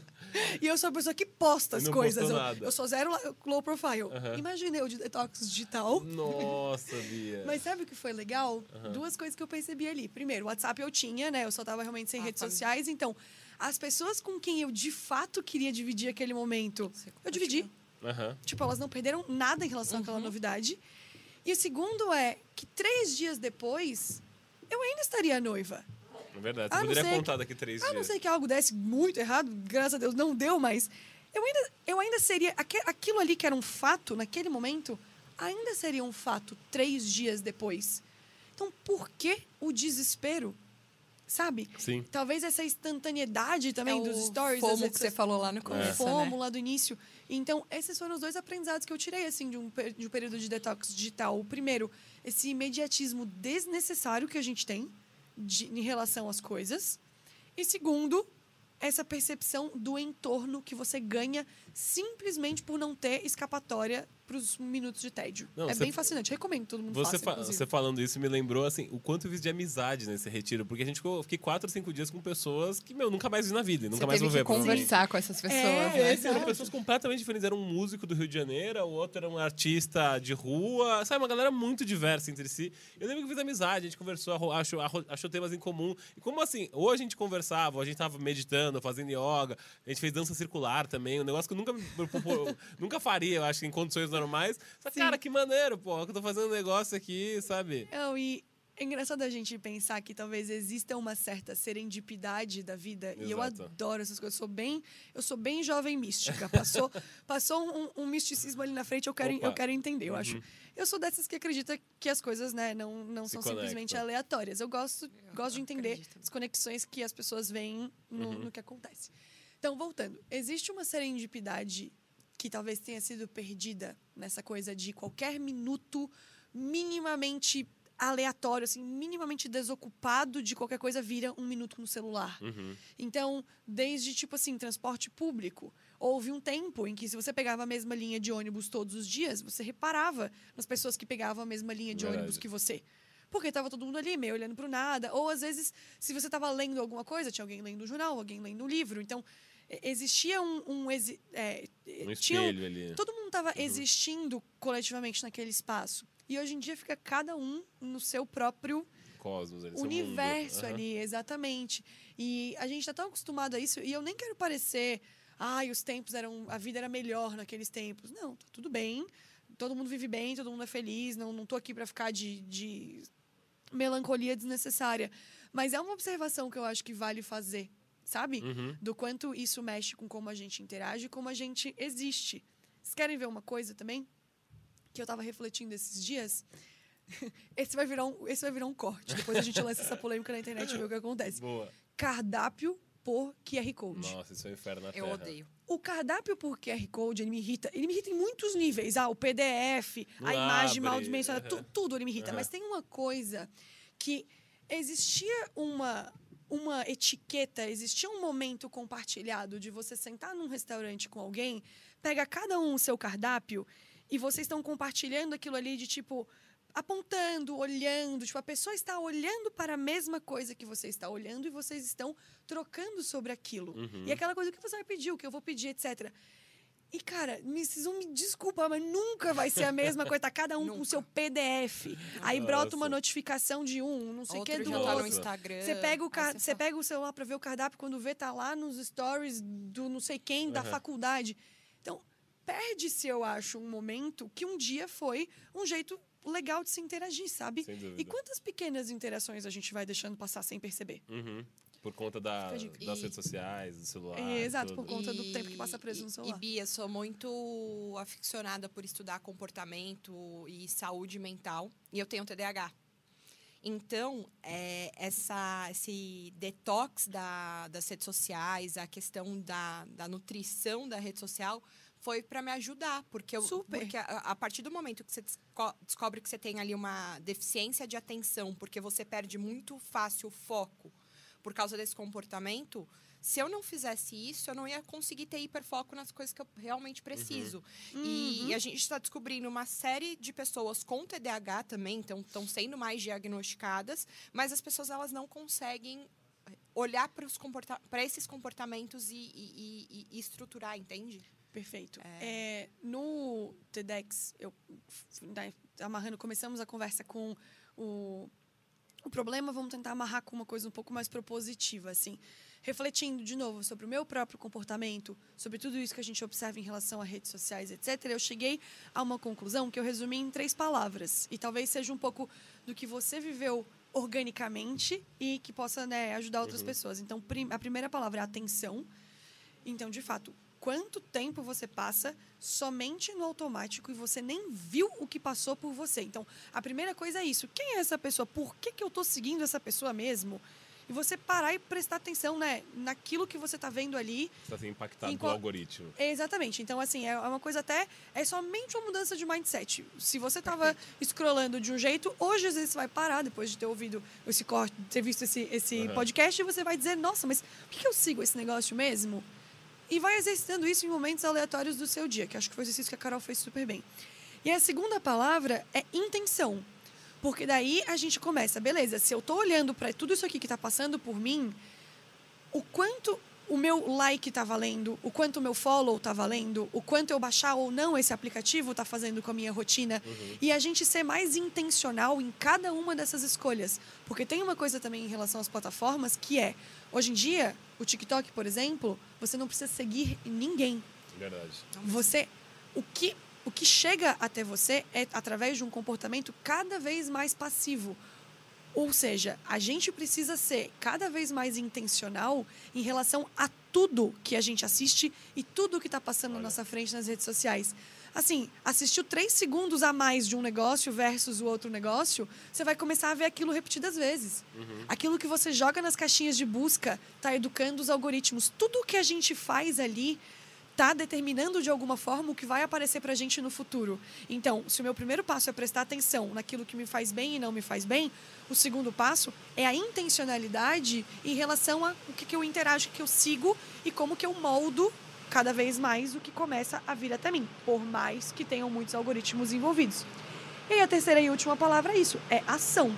S3: e eu sou a pessoa que posta as
S1: não
S3: coisas. Eu,
S1: nada.
S3: eu sou zero low profile.
S1: Aham.
S3: Imagina eu de detox digital.
S1: Nossa, Bia.
S3: Mas sabe o que foi legal? Duas coisas que eu percebi ali. Primeiro, o WhatsApp eu tinha, né? Eu só tava realmente sem
S2: Ah,
S3: redes
S2: família.
S3: sociais. Então, as pessoas com quem eu de fato queria dividir aquele momento, eu dividi.
S1: Aham.
S3: Tipo, elas não perderam nada em relação àquela novidade. E o segundo é que três dias depois, eu ainda estaria noiva.
S1: É verdade.
S3: A
S1: Você
S3: não
S1: poderia contar daqui três
S3: A não
S1: dias.
S3: ser que algo desse muito errado, graças a Deus não deu, mas eu ainda, eu ainda seria. Aquilo ali que era um fato naquele momento, ainda seria um fato três dias depois. Então, por que o desespero? Sabe?
S1: Sim.
S3: Talvez essa instantaneidade também
S2: É
S3: dos stories.
S2: FOMO
S3: redes
S2: que você falou lá no
S3: o
S2: começo,
S3: FOMO
S2: né?
S3: lá do início. Então, esses foram os dois aprendizados que eu tirei, assim, de um, de um período de detox digital. O primeiro, esse imediatismo desnecessário que a gente tem de- em relação às coisas. E segundo, essa percepção do entorno que você ganha simplesmente por não ter escapatória para os minutos de tédio.
S1: Não,
S3: é bem fascinante. Recomendo todo mundo
S1: Você,
S3: faça,
S1: fa-
S3: inclusive.
S1: você falando isso me lembrou, assim, o quanto eu fiz de amizade nesse retiro. Porque a gente ficou, fiquei quatro ou cinco dias com pessoas que, meu, nunca mais vi na vida. Nunca
S2: Você
S1: mais vou ver.
S2: conversar com essas pessoas,
S3: É,
S2: né?
S1: Eram pessoas completamente diferentes. Era um músico do Rio de Janeiro, o outro era um artista de rua. Sabe, uma galera muito diversa entre si. Eu lembro que eu fiz amizade, a gente conversou, achou, achou temas em comum. E como assim, ou a gente conversava, ou a gente tava meditando, fazendo yoga, a gente fez dança circular também, um negócio que eu nunca, nunca faria, eu acho, em condições normais. Só,
S3: Sim.
S1: cara, que maneiro, pô, que eu tô fazendo um negócio aqui, sabe?
S3: Não, e é engraçado a gente pensar que talvez exista uma certa serendipidade da vida. E eu
S1: Exato.
S3: adoro essas coisas. Eu sou bem, eu sou bem jovem mística. Passou, passou um, um misticismo ali na frente, eu quero,
S1: Opa.
S3: eu quero entender, eu
S1: Uhum.
S3: acho. Eu sou dessas que acredita que as coisas, né, não, não
S1: Se
S3: são
S1: conectam.
S3: simplesmente aleatórias. Eu gosto, gosto de entender
S2: acredito.
S3: as conexões que as pessoas veem no,
S1: Uhum.
S3: no que acontece. Então, voltando. Existe uma serendipidade que talvez tenha sido perdida nessa coisa de qualquer minuto minimamente aleatório, assim, minimamente desocupado de qualquer coisa vira um minuto no celular.
S1: Uhum.
S3: Então, desde tipo assim, transporte público, houve um tempo em que se você pegava a mesma linha de ônibus todos os dias, você reparava nas pessoas que pegavam a mesma linha de
S1: Verdade.
S3: ônibus que você. Porque estava todo mundo ali, meio olhando para nada. Ou, às vezes, se você estava lendo alguma coisa, tinha alguém lendo o jornal, alguém lendo o livro. Então, existia um... um exi- é,
S1: Um
S3: um-
S1: espelho ali.
S3: todo mundo estava existindo coletivamente naquele espaço. E hoje em dia fica cada um no seu próprio
S1: Cosmos ali,
S3: universo
S1: Aham.
S3: ali, exatamente. E a gente está tão acostumado a isso, e eu nem quero parecer, ai, os tempos eram. A vida era melhor naqueles tempos. Não, tá tudo bem. Todo mundo vive bem, todo mundo é feliz. Não, não tô aqui para ficar de, de melancolia desnecessária. Mas é uma observação que eu acho que vale fazer, sabe?
S1: Uhum.
S3: Do quanto isso mexe com como a gente interage e como a gente existe. Vocês querem ver uma coisa também? Que eu tava refletindo esses dias. Esse vai virar um, esse vai virar um corte. Depois a gente lança essa polêmica na internet e vê o que acontece.
S1: Boa.
S3: Cardápio por QR Code.
S1: Nossa, isso é um inferno na
S2: Eu
S1: Terra.
S2: odeio.
S3: O cardápio por QR Code, ele me irrita. Ele me irrita em muitos níveis. Ah, o PDF,
S1: Não
S3: a imagem mal dimensionada, tu-
S1: aham.
S3: tudo ele me irrita.
S1: Aham.
S3: Mas tem uma coisa que existia uma, uma etiqueta, existia um momento compartilhado de você sentar num restaurante com alguém, pega cada um o seu cardápio e vocês estão compartilhando aquilo ali de tipo apontando, olhando, tipo a pessoa está olhando para a mesma coisa que você está olhando e vocês estão trocando sobre aquilo.
S1: Uhum.
S3: E aquela coisa que você vai pedir, o que eu vou pedir, etc. E, cara, me, vocês vão me desculpar, mas nunca vai ser a mesma coisa. Tá cada um com o
S2: Nunca.
S3: seu PDF. Aí brota uma notificação de um, não sei o que do
S2: já tá no
S3: outro.
S1: Nossa.
S2: Instagram.
S3: Você pega, o car-
S2: você fala,
S3: pega o celular para ver o cardápio, quando vê, tá lá nos stories do não sei quem, da
S1: Aham.
S3: faculdade. Então, perde-se, eu acho, um momento que um dia foi um jeito legal de se interagir, sabe? E quantas pequenas interações a gente vai deixando passar sem perceber?
S1: Uhum. Por conta da, das
S2: E-
S1: redes sociais, do celular.
S3: É, exato,
S1: tudo.
S3: por conta do tempo que passa preso no
S2: e-
S3: celular.
S2: E Bia, sou muito aficionada por estudar comportamento e saúde mental. E eu tenho TDAH. Então, é, essa, esse detox da- das redes sociais, a questão da, da nutrição da rede social, foi para me ajudar. Porque, eu,
S3: Super.
S2: porque a, a partir do momento que você desco- descobre que você tem ali uma deficiência de atenção, porque você perde muito fácil o foco por causa desse comportamento, se eu não fizesse isso, eu não ia conseguir ter hiperfoco nas coisas que eu realmente preciso.
S3: Uhum.
S2: E a gente está descobrindo uma série de pessoas com TDAH também, então estão sendo mais diagnosticadas, mas as pessoas elas não conseguem olhar para comporta esses comportamentos e, e- e- e estruturar, entende?
S3: Perfeito. É, no TEDx, eu né, amarrando, começamos a conversa com o, o problema, vamos tentar amarrar com uma coisa um pouco mais propositiva, assim. Refletindo de novo sobre o meu próprio comportamento, sobre tudo isso que a gente observa em relação a redes sociais, etc., eu cheguei a uma conclusão que eu resumi em três palavras. E talvez seja um pouco do que você viveu organicamente e que possa né, ajudar outras pessoas. Então, a primeira palavra é atenção. Então, de fato, quanto tempo você passa somente no automático e você nem viu o que passou por você? Então, a primeira coisa é isso. Quem é essa pessoa? Por que, que eu estou seguindo essa pessoa mesmo? E você parar e prestar atenção né, naquilo que você está vendo ali
S1: Você tá sendo impactado pelo
S3: qual-
S1: algoritmo.
S3: Exatamente. Então, assim, é uma coisa até. É somente uma mudança de mindset. Se você estava scrollando de um jeito, hoje às vezes você vai parar depois de ter ouvido esse corte, ter visto esse, esse
S1: Uhum.
S3: podcast, e você vai dizer, nossa, mas por que eu sigo esse negócio mesmo? E vai exercitando isso em momentos aleatórios do seu dia, que acho que foi o exercício que a Carol fez super bem. E a segunda palavra é intenção. Porque daí a gente começa, beleza, se eu tô olhando para tudo isso aqui que está passando por mim, o quanto o meu like tá valendo, o quanto o meu follow tá valendo, o quanto eu baixar ou não esse aplicativo tá fazendo com a minha rotina. E a gente ser mais intencional em cada uma dessas escolhas. Porque tem uma coisa também em relação às plataformas que é, hoje em dia, o TikTok, por exemplo, você não precisa seguir ninguém.
S1: Verdade.
S3: Você o que o que chega até você é através de um comportamento cada vez mais passivo. Ou seja, a gente precisa ser cada vez mais intencional em relação a tudo que a gente assiste e tudo que está passando na nossa frente nas redes sociais. Assim, assistiu três segundos a mais de um negócio versus o outro negócio, você vai começar a ver aquilo repetidas vezes. Aquilo que você joga nas caixinhas de busca está educando os algoritmos. Tudo que a gente faz ali está determinando de alguma forma o que vai aparecer para a gente no futuro. Então, se o meu primeiro passo é prestar atenção naquilo que me faz bem e não me faz bem, o segundo passo é a intencionalidade em relação a o que, que eu interajo, o que eu sigo e como que eu moldo cada vez mais o que começa a vir até mim, por mais que tenham muitos algoritmos envolvidos. E a terceira e última palavra é isso, é ação.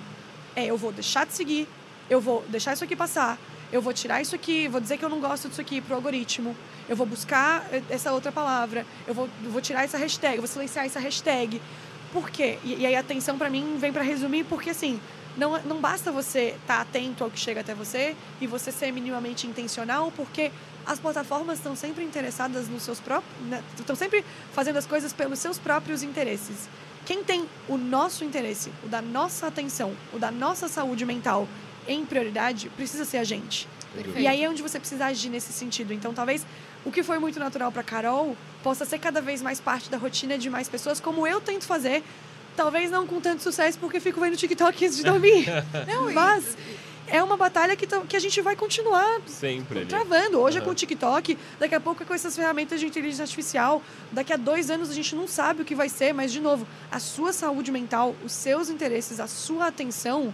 S3: É eu vou deixar de seguir, eu vou deixar isso aqui passar, eu vou tirar isso aqui, vou dizer que eu não gosto disso aqui pro algoritmo, eu vou buscar eh, essa outra palavra, eu vou, vou tirar essa hashtag, vou silenciar essa hashtag. Por quê? E, e aí a atenção para mim vem para resumir, porque assim, não, não basta você estar atento ao que chega até você e você ser minimamente intencional, porque as plataformas estão sempre interessadas nos seus próprios. Estão sempre fazendo as coisas pelos seus próprios interesses. Quem tem o nosso interesse, o da nossa atenção, o da nossa saúde mental em prioridade, precisa ser a gente.
S2: Perfeito.
S3: E aí é onde você precisa agir nesse sentido. Então, talvez o que foi muito natural para Carol possa ser cada vez mais parte da rotina de mais pessoas, como eu tento fazer. Talvez não com tanto sucesso, porque fico vendo TikTok antes de dormir.
S2: Não,
S3: Mas é uma batalha que, que a gente vai continuar
S1: Sempre ali.
S3: travando. Hoje é
S1: Aham.
S3: com o TikTok, daqui a pouco é com essas ferramentas de inteligência artificial. Daqui a dois anos a gente não sabe o que vai ser, mas, de novo, a sua saúde mental, os seus interesses, a sua atenção,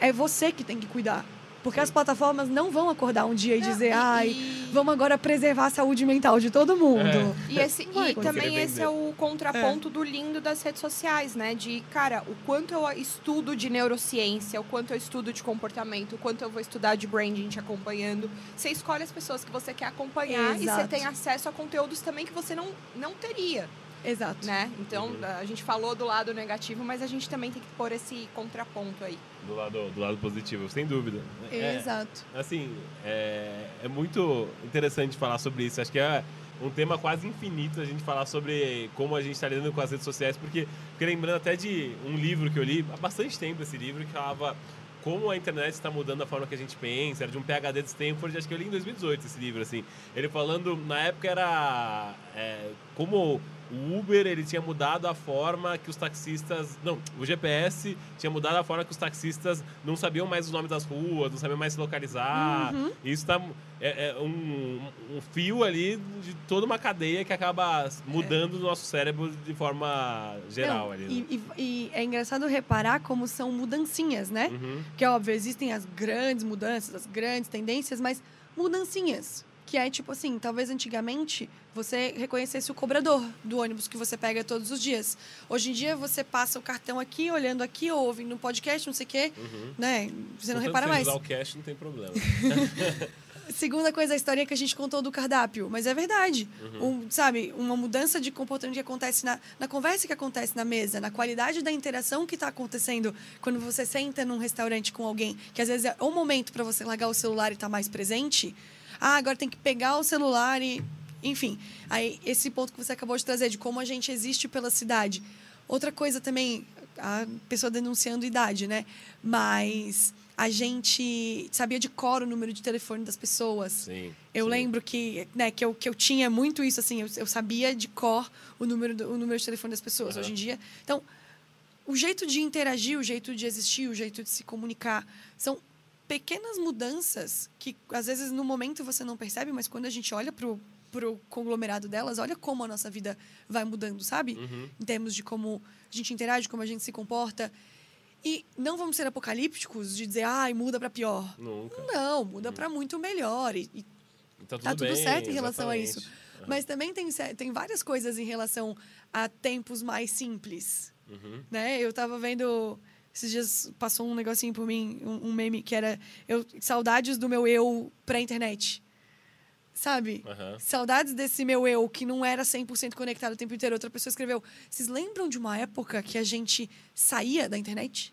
S3: é você que tem que cuidar. Porque as plataformas não vão acordar um dia e
S2: Não,
S3: dizer,
S2: e-
S3: ai,
S2: e-
S3: vamos agora preservar a saúde mental de todo mundo.
S2: E, esse, e também esse é o contraponto do lindo das redes sociais, né? De, cara, o quanto eu estudo de neurociência, o quanto eu estudo de comportamento, o quanto eu vou estudar de branding te acompanhando. Você escolhe as pessoas que você quer acompanhar e
S3: Exato.
S2: você tem acesso a conteúdos também que você não, não teria,
S3: Exato.
S2: né? Então,
S1: Uhum.
S2: a gente falou do lado negativo, mas a gente também tem que pôr esse contraponto aí.
S1: Do lado, do lado positivo, sem dúvida. É,
S3: Exato.
S1: assim, é, é muito interessante falar sobre isso. Acho que é um tema quase infinito a gente falar sobre como a gente está lidando com as redes sociais, porque fiquei lembrando até de um livro que eu li há bastante tempo, esse livro, que falava como a internet está mudando a forma que a gente pensa, era de um PhD de Stanford, acho que eu li em 2018 esse livro, assim. Ele falando, na época era é, como o Uber ele tinha mudado a forma que os taxistas. Não, o GPS tinha mudado a forma que os taxistas não sabiam mais os nomes das ruas, não sabiam mais se localizar.
S3: Uhum.
S1: Isso tá, é, é um, um fio ali de toda uma cadeia que acaba mudando o nosso cérebro de forma geral
S3: Não,
S1: ali. né?
S3: e, e- e é engraçado reparar como são mudancinhas, né?
S1: Uhum.
S3: Que, óbvio, existem as grandes mudanças, as grandes tendências, mas mudancinhas. Que é tipo assim, talvez antigamente você reconhecesse o cobrador do ônibus que você pega todos os dias. Hoje em dia você passa o cartão aqui, olhando aqui, ou ouvindo no podcast, não sei o quê,
S1: Uhum.
S3: né? Você não repara mais.
S1: usar o cash não tem problema.
S3: Segunda coisa, a historinha que a gente contou do cardápio. Mas é verdade.
S1: Uhum.
S3: Um, sabe, uma mudança de comportamento que acontece na, na conversa que acontece na mesa, na qualidade da interação que está acontecendo quando você senta num restaurante com alguém, que às vezes é o momento para você largar o celular e estar mais presente. Ah, agora tem que pegar o celular e. Enfim, aí esse ponto que você acabou de trazer, de como a gente existe pela cidade. Outra coisa também, a pessoa denunciando idade, né? Mas a gente sabia de cor o número de telefone das pessoas.
S1: Sim.
S3: Eu
S1: sim.
S3: lembro que, né, que, eu, que eu tinha muito isso, assim, eu, eu sabia de cor o número, do- o número de telefone das pessoas.
S1: Aham.
S3: Hoje em dia. Então, o jeito de interagir, o jeito de existir, o jeito de se comunicar, são pequenas mudanças que, às vezes, no momento você não percebe, mas quando a gente olha pro, pro conglomerado delas, olha como a nossa vida vai mudando, sabe?
S1: Uhum.
S3: Em termos de como a gente interage, como a gente se comporta. E não vamos ser apocalípticos de dizer, ai, muda para pior.
S1: Nunca.
S3: Não, muda para muito melhor. E, e
S1: Tá tudo,
S3: Tá tudo
S1: bem,
S3: certo em relação a isso.
S1: exatamente. Aham.
S3: Mas também tem, tem várias coisas em relação a tempos mais simples.
S1: Uhum.
S3: Né? Eu tava vendo. Esses dias passou um negocinho por mim, um, um meme que era eu, saudades do meu eu pré-internet. Sabe?
S1: Aham.
S3: Saudades desse meu eu que não era 100% conectado o tempo inteiro. Outra pessoa escreveu: Vocês lembram de uma época que a gente saía da internet?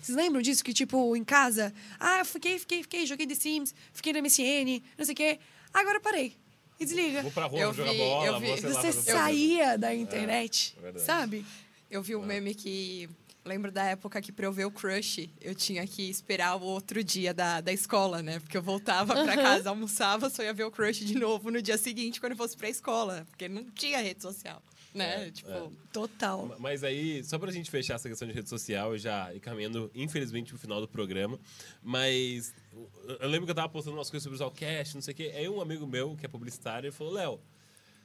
S3: Vocês lembram disso? Que, tipo, em casa, ah, eu fiquei, fiquei, fiquei, joguei The Sims, fiquei no MSN, não sei o quê. Agora parei. E desliga.
S1: Vou pra rua,
S2: Eu
S1: jogar
S2: vi-
S1: bola,
S2: eu vi-
S1: vou, lá,
S3: Você
S1: fazer
S3: saía da internet,
S1: é verdade.
S3: sabe?
S2: Eu vi um meme que. Lembro da época que pra eu ver o crush, eu tinha que esperar o outro dia da, da escola, né? Porque eu voltava pra
S3: Aham.
S2: casa, almoçava, só ia ver o crush de novo no dia seguinte, quando eu fosse pra escola. Porque não tinha rede social, né?
S1: É,
S2: tipo,
S1: é.
S3: Total.
S1: Mas aí, só pra gente fechar essa questão de rede social, já ir caminhando, infelizmente, pro final do programa. Mas eu- eu lembro que eu tava postando umas coisas sobre o Zalcast, não sei o quê. Aí um amigo meu, que é publicitário, ele falou: Léo,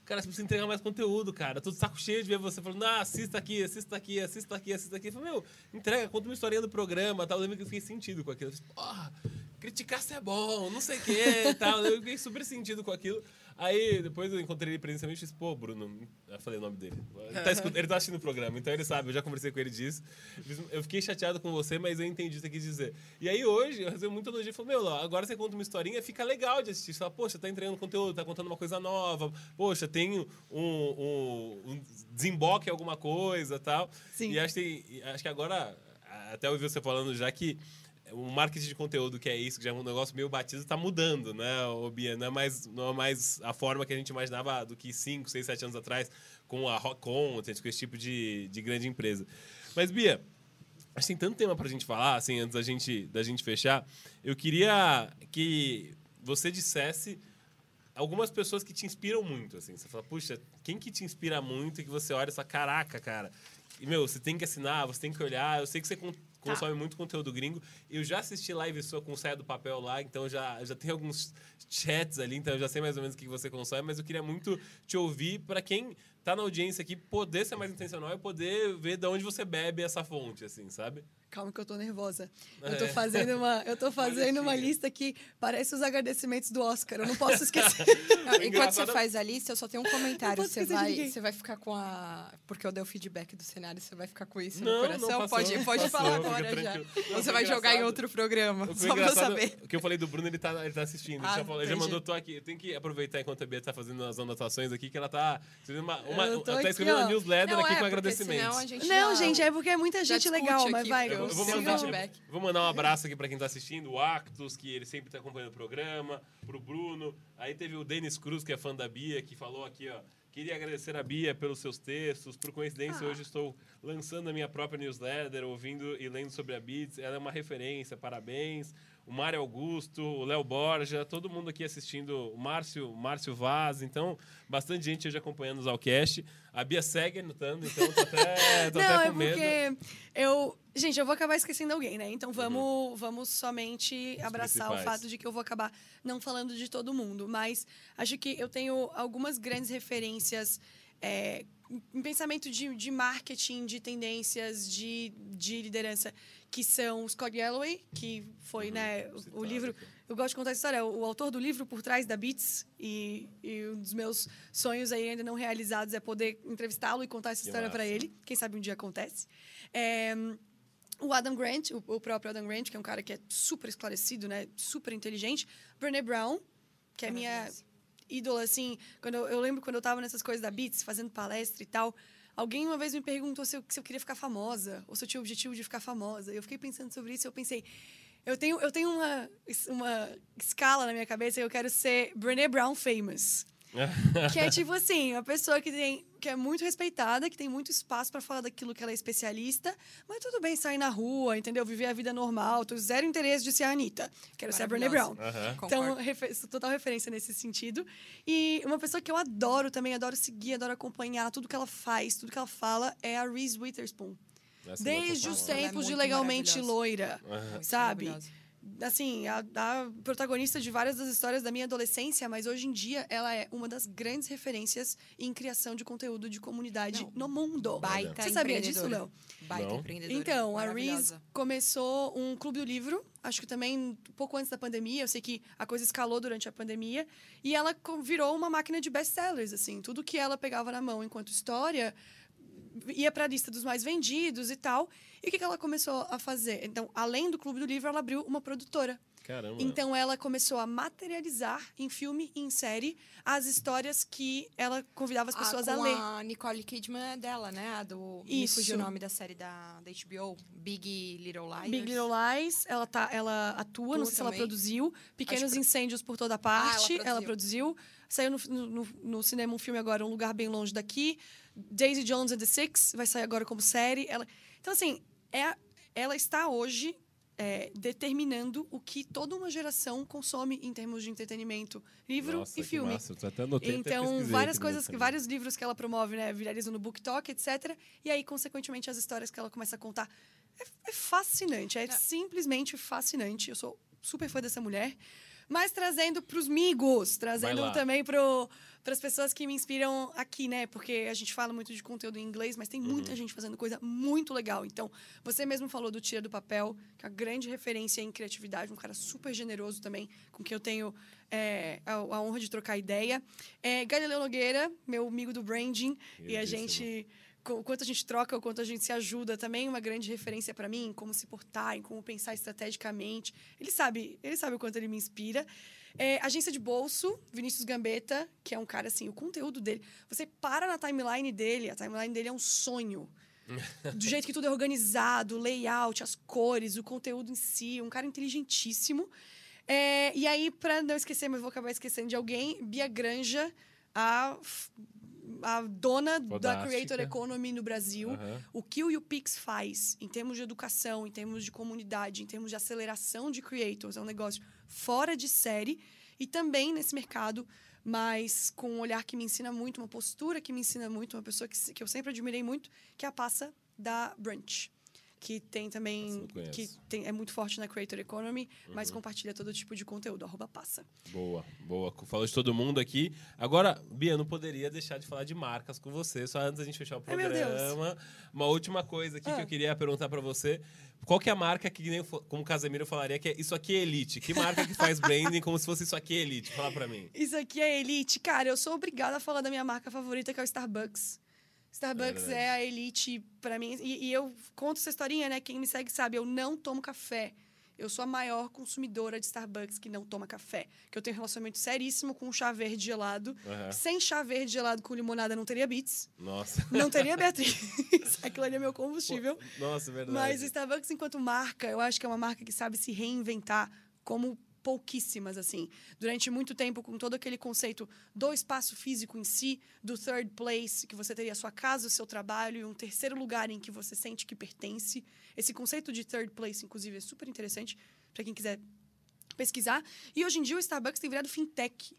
S1: cara, você precisa entregar mais conteúdo, cara. Tô de saco cheio de ver você falando, ah, assista aqui, assista aqui, assista aqui, assista aqui. Eu falei, meu, entrega, conta uma historinha do programa tal. Eu lembro que eu fiquei sentido com aquilo. Eu falei, porra, criticar se é bom, não sei o quê tal. Eu fiquei super sentido com aquilo. Aí depois eu encontrei ele presencialmente e disse, pô, Bruno, eu falei o nome dele. Ele tá, escut- ele tá assistindo o programa, então ele sabe, eu já conversei com ele disso. Eu fiquei chateado com você, mas eu entendi o que você quis dizer. E aí hoje, eu recebi muito elogio e falei, meu, Léo, agora você conta uma historinha, fica legal de assistir. Você fala, poxa, tá entregando conteúdo, tá contando uma coisa nova, poxa, tem um, um, um desemboque em alguma coisa tal.
S3: Sim.
S1: E acho que, e acho que agora, até ouvi você falando já que o marketing de conteúdo, que é isso, que já é um negócio meio batido, tá mudando, né, o Bia? Não é mais, não é mais a forma que a gente imaginava do que 5, 6, 7 anos atrás com a Rock Content, com esse tipo de, de grande empresa. Mas, Bia, acho que tem tanto tema pra gente falar, assim, antes da gente, da gente fechar. Eu queria que você dissesse algumas pessoas que te inspiram muito, assim. Você fala, puxa, quem que te inspira muito e que você olha e fala, caraca, cara. E, meu, você tem que assinar, você tem que olhar. Eu sei que você con- consome muito conteúdo gringo. Eu já assisti live sua com Saia do Papel lá, então já, já tem alguns chats ali, então eu já sei mais ou menos o que você consome, mas eu queria muito te ouvir para quem tá na audiência aqui poder ser mais intencional e poder ver de onde você bebe essa fonte, assim, sabe?
S3: Calma que eu tô nervosa. Eu tô
S1: É.
S3: fazendo uma, eu tô fazendo uma lista que parece os agradecimentos do Oscar. Eu não posso esquecer.
S2: Não, enquanto
S1: engraçado-
S2: você faz a lista, eu só tenho um comentário. Você vai, você vai ficar com a. Porque eu dei o feedback do cenário, você vai ficar com isso
S1: Não,
S2: no
S1: não
S2: coração?
S1: passou,
S2: pode pode
S1: passou,
S2: falar agora já.
S1: Não,
S2: Ou você vai jogar em
S1: engraçado.
S2: outro programa,
S1: O que, foi
S2: só pra eu
S1: engraçado-
S2: saber.
S1: o que eu falei do Bruno, ele tá, ele tá assistindo.
S2: Ah,
S1: ele já, falou- ele já mandou, tô aqui. Eu tenho que aproveitar enquanto a Bia tá fazendo as anotações aqui, que ela tá escrevendo uma, uma,
S3: Eu tô
S1: ela tá
S3: aqui,
S1: escrevendo uma
S3: ó.
S1: newsletter
S2: Não,
S1: aqui
S2: é,
S1: com agradecimentos.
S2: senão a gente
S3: Não,
S2: já-
S3: gente, é porque é muita gente legal, mas vai.
S1: Eu vou, mandar, vou mandar um abraço aqui pra quem tá assistindo, o Actus, que ele sempre tá acompanhando o programa, pro Bruno. Aí teve o Denis Cruz, que é fã da Bia, que falou aqui, ó. Queria agradecer a Bia pelos seus textos. Por coincidência,
S3: Ah.
S1: hoje estou lançando a minha própria newsletter, ouvindo e lendo sobre a Beats. Ela é uma referência, parabéns. O Mário Augusto, o Léo Borja, todo mundo aqui assistindo, o Márcio, Márcio Vaz. Então, bastante gente hoje acompanhando o Zalcast. A Bia segue anotando, então tô até, tô
S3: Não,
S1: até
S3: é
S1: com medo.
S3: porque eu. Gente, eu vou acabar esquecendo alguém, né? Então vamos, vamos somente abraçar o
S1: principais.
S3: fato de que eu vou acabar não falando de todo mundo. Mas acho que eu tenho algumas grandes referências é, em pensamento de, de marketing, de tendências, de, de liderança, que são o Scott Galloway, que foi, né, o- o livro. Eu gosto de contar essa história. O autor do livro Por Trás da Beats, e, e um dos meus sonhos aí ainda não realizados é poder entrevistá-lo e contar essa história para ele. Quem sabe um dia acontece. É, o Adam Grant, o, o próprio Adam Grant, que é um cara que é super esclarecido, né? Super inteligente. Brené Brown, que é minha Ídola, assim. Quando eu, eu lembro quando eu tava nessas coisas da Beats, fazendo palestra e tal. Alguém uma vez me perguntou se eu, se eu queria ficar famosa, ou se eu tinha o objetivo de ficar famosa. Eu fiquei pensando sobre isso e eu pensei, eu tenho, eu tenho uma, uma escala na minha cabeça eu quero ser Brené Brown famous. que é tipo assim, uma pessoa que, tem, que é muito respeitada, que tem muito espaço para falar daquilo que ela é especialista, mas tudo bem sair na rua, entendeu? Viver a vida normal, tô zero interesse de ser a Anitta. Quero ser a Brené Brown.
S1: Aham.
S3: Então, refer total referência nesse sentido. E uma pessoa que eu adoro também, adoro seguir, adoro acompanhar tudo que ela faz, tudo que ela fala, é a Reese Witherspoon.
S1: Essa tô
S3: Desde os.
S2: Ela é
S3: tempos de Legalmente. Loira.
S2: Muito
S3: sabe? Assim, a, a protagonista de várias das histórias da minha adolescência, mas hoje em dia ela é uma das grandes referências em criação de conteúdo de comunidade
S2: Não,
S3: no mundo.
S2: Baita
S3: Você sabia disso. Léo?
S2: Baita
S1: Não.
S2: empreendedora.
S3: Então, a Reese começou um clube do livro, acho que também um pouco antes da pandemia. Eu sei que a coisa escalou durante a pandemia. E ela virou uma máquina de best-sellers, assim. Tudo que ela pegava na mão enquanto história ia para a lista dos mais vendidos e tal. E o que, que ela começou a fazer? Então, além do clube do livro, ela abriu uma produtora.
S1: Caramba.
S3: Então ela começou a materializar em filme e em série as histórias que ela convidava as pessoas
S2: Ah,
S3: a
S2: com
S3: ler.
S2: A Nicole Kidman é dela, né? A do. Me
S3: Isso.
S2: fugiu o nome da série da, da HBO. Big Little Liars.
S3: Big Little Lies, ela, tá, ela atua, não sei se ela
S2: também.
S3: produziu. Pequenos
S2: Acho
S3: Incêndios por toda
S2: Ah,
S3: parte,
S2: ela
S3: ela produziu. Saiu no, no, no cinema um filme agora, Um Lugar Bem Longe daqui. Daisy Jones and the Six, vai sair agora como série. Ela... Então, assim, é, ela está hoje é, determinando o que toda uma geração consome em termos de entretenimento, livro
S1: Nossa,
S3: e
S1: que
S3: filme.
S1: Massa. Eu até anotei, até
S3: Então,
S1: pesquisei
S3: várias coisas,
S1: saber.
S3: vários livros que ela promove, né, viralizam no Book Talk, etc. E aí, consequentemente, as histórias que ela começa a contar. É, é fascinante, é, simplesmente fascinante. Eu sou super fã dessa mulher. Mas trazendo para os migos, trazendo também para as pessoas que me inspiram aqui, né? Porque a gente fala muito de conteúdo em inglês, mas tem
S1: Uhum.
S3: muita gente fazendo coisa muito legal. Então, você mesmo falou do Tira do Papel, que é uma grande referência em criatividade, um cara super generoso também, com quem eu tenho é, a, a honra de trocar ideia. É, Galileu Nogueira, meu amigo do branding, e a gente o quanto a gente troca, o quanto a gente se ajuda, também uma grande referência para mim, como se portar, em como pensar estrategicamente. Ele sabe, ele sabe o quanto ele me inspira. É, agência de bolso, Vinícius Gambetta, que é um cara assim, o conteúdo dele. Você para na timeline dele, a timeline dele é um sonho. Do jeito que tudo é organizado, o layout, as cores, o conteúdo em si, um cara inteligentíssimo. É, e aí, para não esquecer, mas vou acabar esquecendo de alguém, Bia Granja, a, a dona da
S1: Fodástica.
S3: Creator Economy no Brasil.
S1: Aham.
S3: O que o UPix faz em termos de educação, em termos de comunidade, em termos de aceleração de creators, é um negócio fora de série. E também nesse mercado, mas com um olhar que me ensina muito, uma postura que me ensina muito, uma pessoa que, que eu sempre admirei muito, que é a Passa da Brunch. Que tem também. Que tem, é muito forte na Creator Economy, mas compartilha todo tipo de conteúdo. Arroba passa.
S1: Boa, boa. Falou de todo mundo aqui. Agora, Bia, não poderia deixar de falar de marcas com você, só antes da gente fechar o
S3: Ai,
S1: programa. Uma última coisa aqui que
S3: Ah.
S1: eu queria perguntar pra você. Qual que é a marca que, nem, como o Casemiro falaria, que é isso aqui é elite? Que marca que faz branding como se fosse isso aqui é elite? Fala pra mim.
S3: Isso aqui é elite. Cara, eu sou obrigada a falar da minha marca favorita, que é o Starbucks. Starbucks
S1: verdade.
S3: é, a elite pra mim. E, e eu conto essa historinha, né? Quem me segue sabe, eu não tomo café. Eu sou a maior consumidora de Starbucks que não toma café. Que eu tenho um relacionamento seríssimo com chá verde gelado.
S1: Aham.
S3: Sem chá verde gelado com limonada não teria Beats.
S1: Nossa.
S3: Não teria Beatriz. Aquilo ali é meu combustível.
S1: Nossa, é verdade.
S3: Mas Starbucks, enquanto marca, eu acho que é uma marca que sabe se reinventar como pouquíssimas, assim. Durante muito tempo, com todo aquele conceito do espaço físico em si, do third place, que você teria a sua casa, o seu trabalho, e um terceiro lugar em que você sente que pertence. Esse conceito de third place, inclusive, é super interessante para quem quiser pesquisar. E hoje em dia o Starbucks tem virado fintech.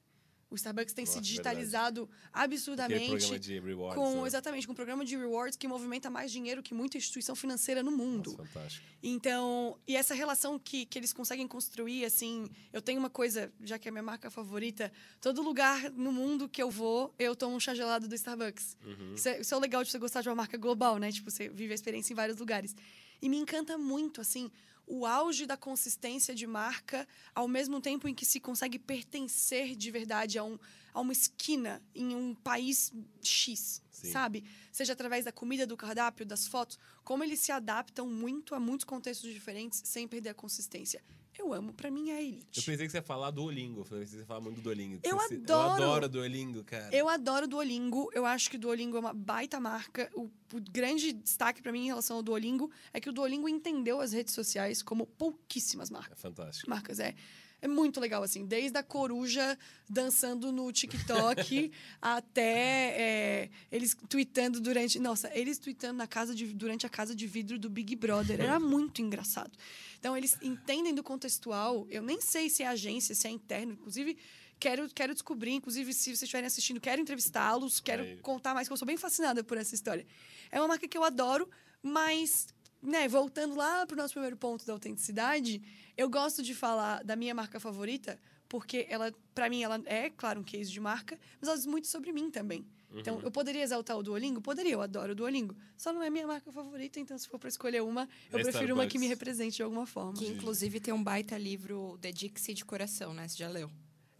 S3: O Starbucks tem
S1: Nossa,
S3: se
S1: verdade.
S3: digitalizado
S1: Aquele
S3: absurdamente
S1: programa de rewards.
S3: com
S1: né?
S3: exatamente com um programa de rewards que movimenta mais dinheiro que muita instituição financeira no mundo.
S1: Nossa, fantástico.
S3: Então, e essa relação que, que eles conseguem construir, assim, eu tenho uma coisa, já que é minha marca favorita, todo lugar no mundo que eu vou, eu tomo um chá gelado do Starbucks.
S1: Uhum.
S3: Isso, é, isso é o legal de você gostar de uma marca global, né? Tipo, você vive a experiência em vários lugares. E me encanta muito, assim, o auge da consistência de marca, ao mesmo tempo em que se consegue pertencer de verdade a, um, a uma esquina em um país X,
S1: Sim.
S3: sabe? Seja através da comida, do cardápio, das fotos, como eles se adaptam muito a muitos contextos diferentes sem perder a consistência. Eu amo, pra mim é a
S1: Eu
S3: elite.
S1: pensei que você ia falar do Olingo. Eu pensei que você ia falar muito do Duolingo.
S3: Eu
S1: Você-
S3: adoro.
S1: Eu adoro Duolingo, cara.
S3: Eu adoro o Duolingo. Eu acho que o Duolingo é uma baita marca. O, o grande destaque pra mim em relação ao Duolingo é que o Duolingo entendeu as redes sociais como pouquíssimas marcas.
S1: É fantástico.
S3: marcas. É, É muito legal, assim. Desde a coruja dançando no TikTok até é, eles tweetando durante. Nossa, eles tweetando na casa de, durante a casa de vidro do Big Brother. Era muito engraçado. Então, eles entendem do contextual. Eu nem sei se é agência, se é interno. Inclusive, quero, quero descobrir. Inclusive, se vocês estiverem assistindo, quero entrevistá-los, quero
S1: Aí.
S3: contar mais, que eu sou bem fascinada por essa história. É uma marca que eu adoro, mas, né, voltando lá pro nosso primeiro ponto da autenticidade, eu gosto de falar da minha marca favorita, porque ela, para mim, ela é, claro, um case de marca, mas ela diz muito sobre mim também. Então, eu poderia exaltar o Duolingo? Poderia, eu adoro o Duolingo. Só não é minha marca favorita, então se for para escolher uma, eu
S1: É
S3: prefiro uma que me represente de alguma forma.
S2: Que inclusive tem um baita livro The Dixie de coração, né? Você já leu?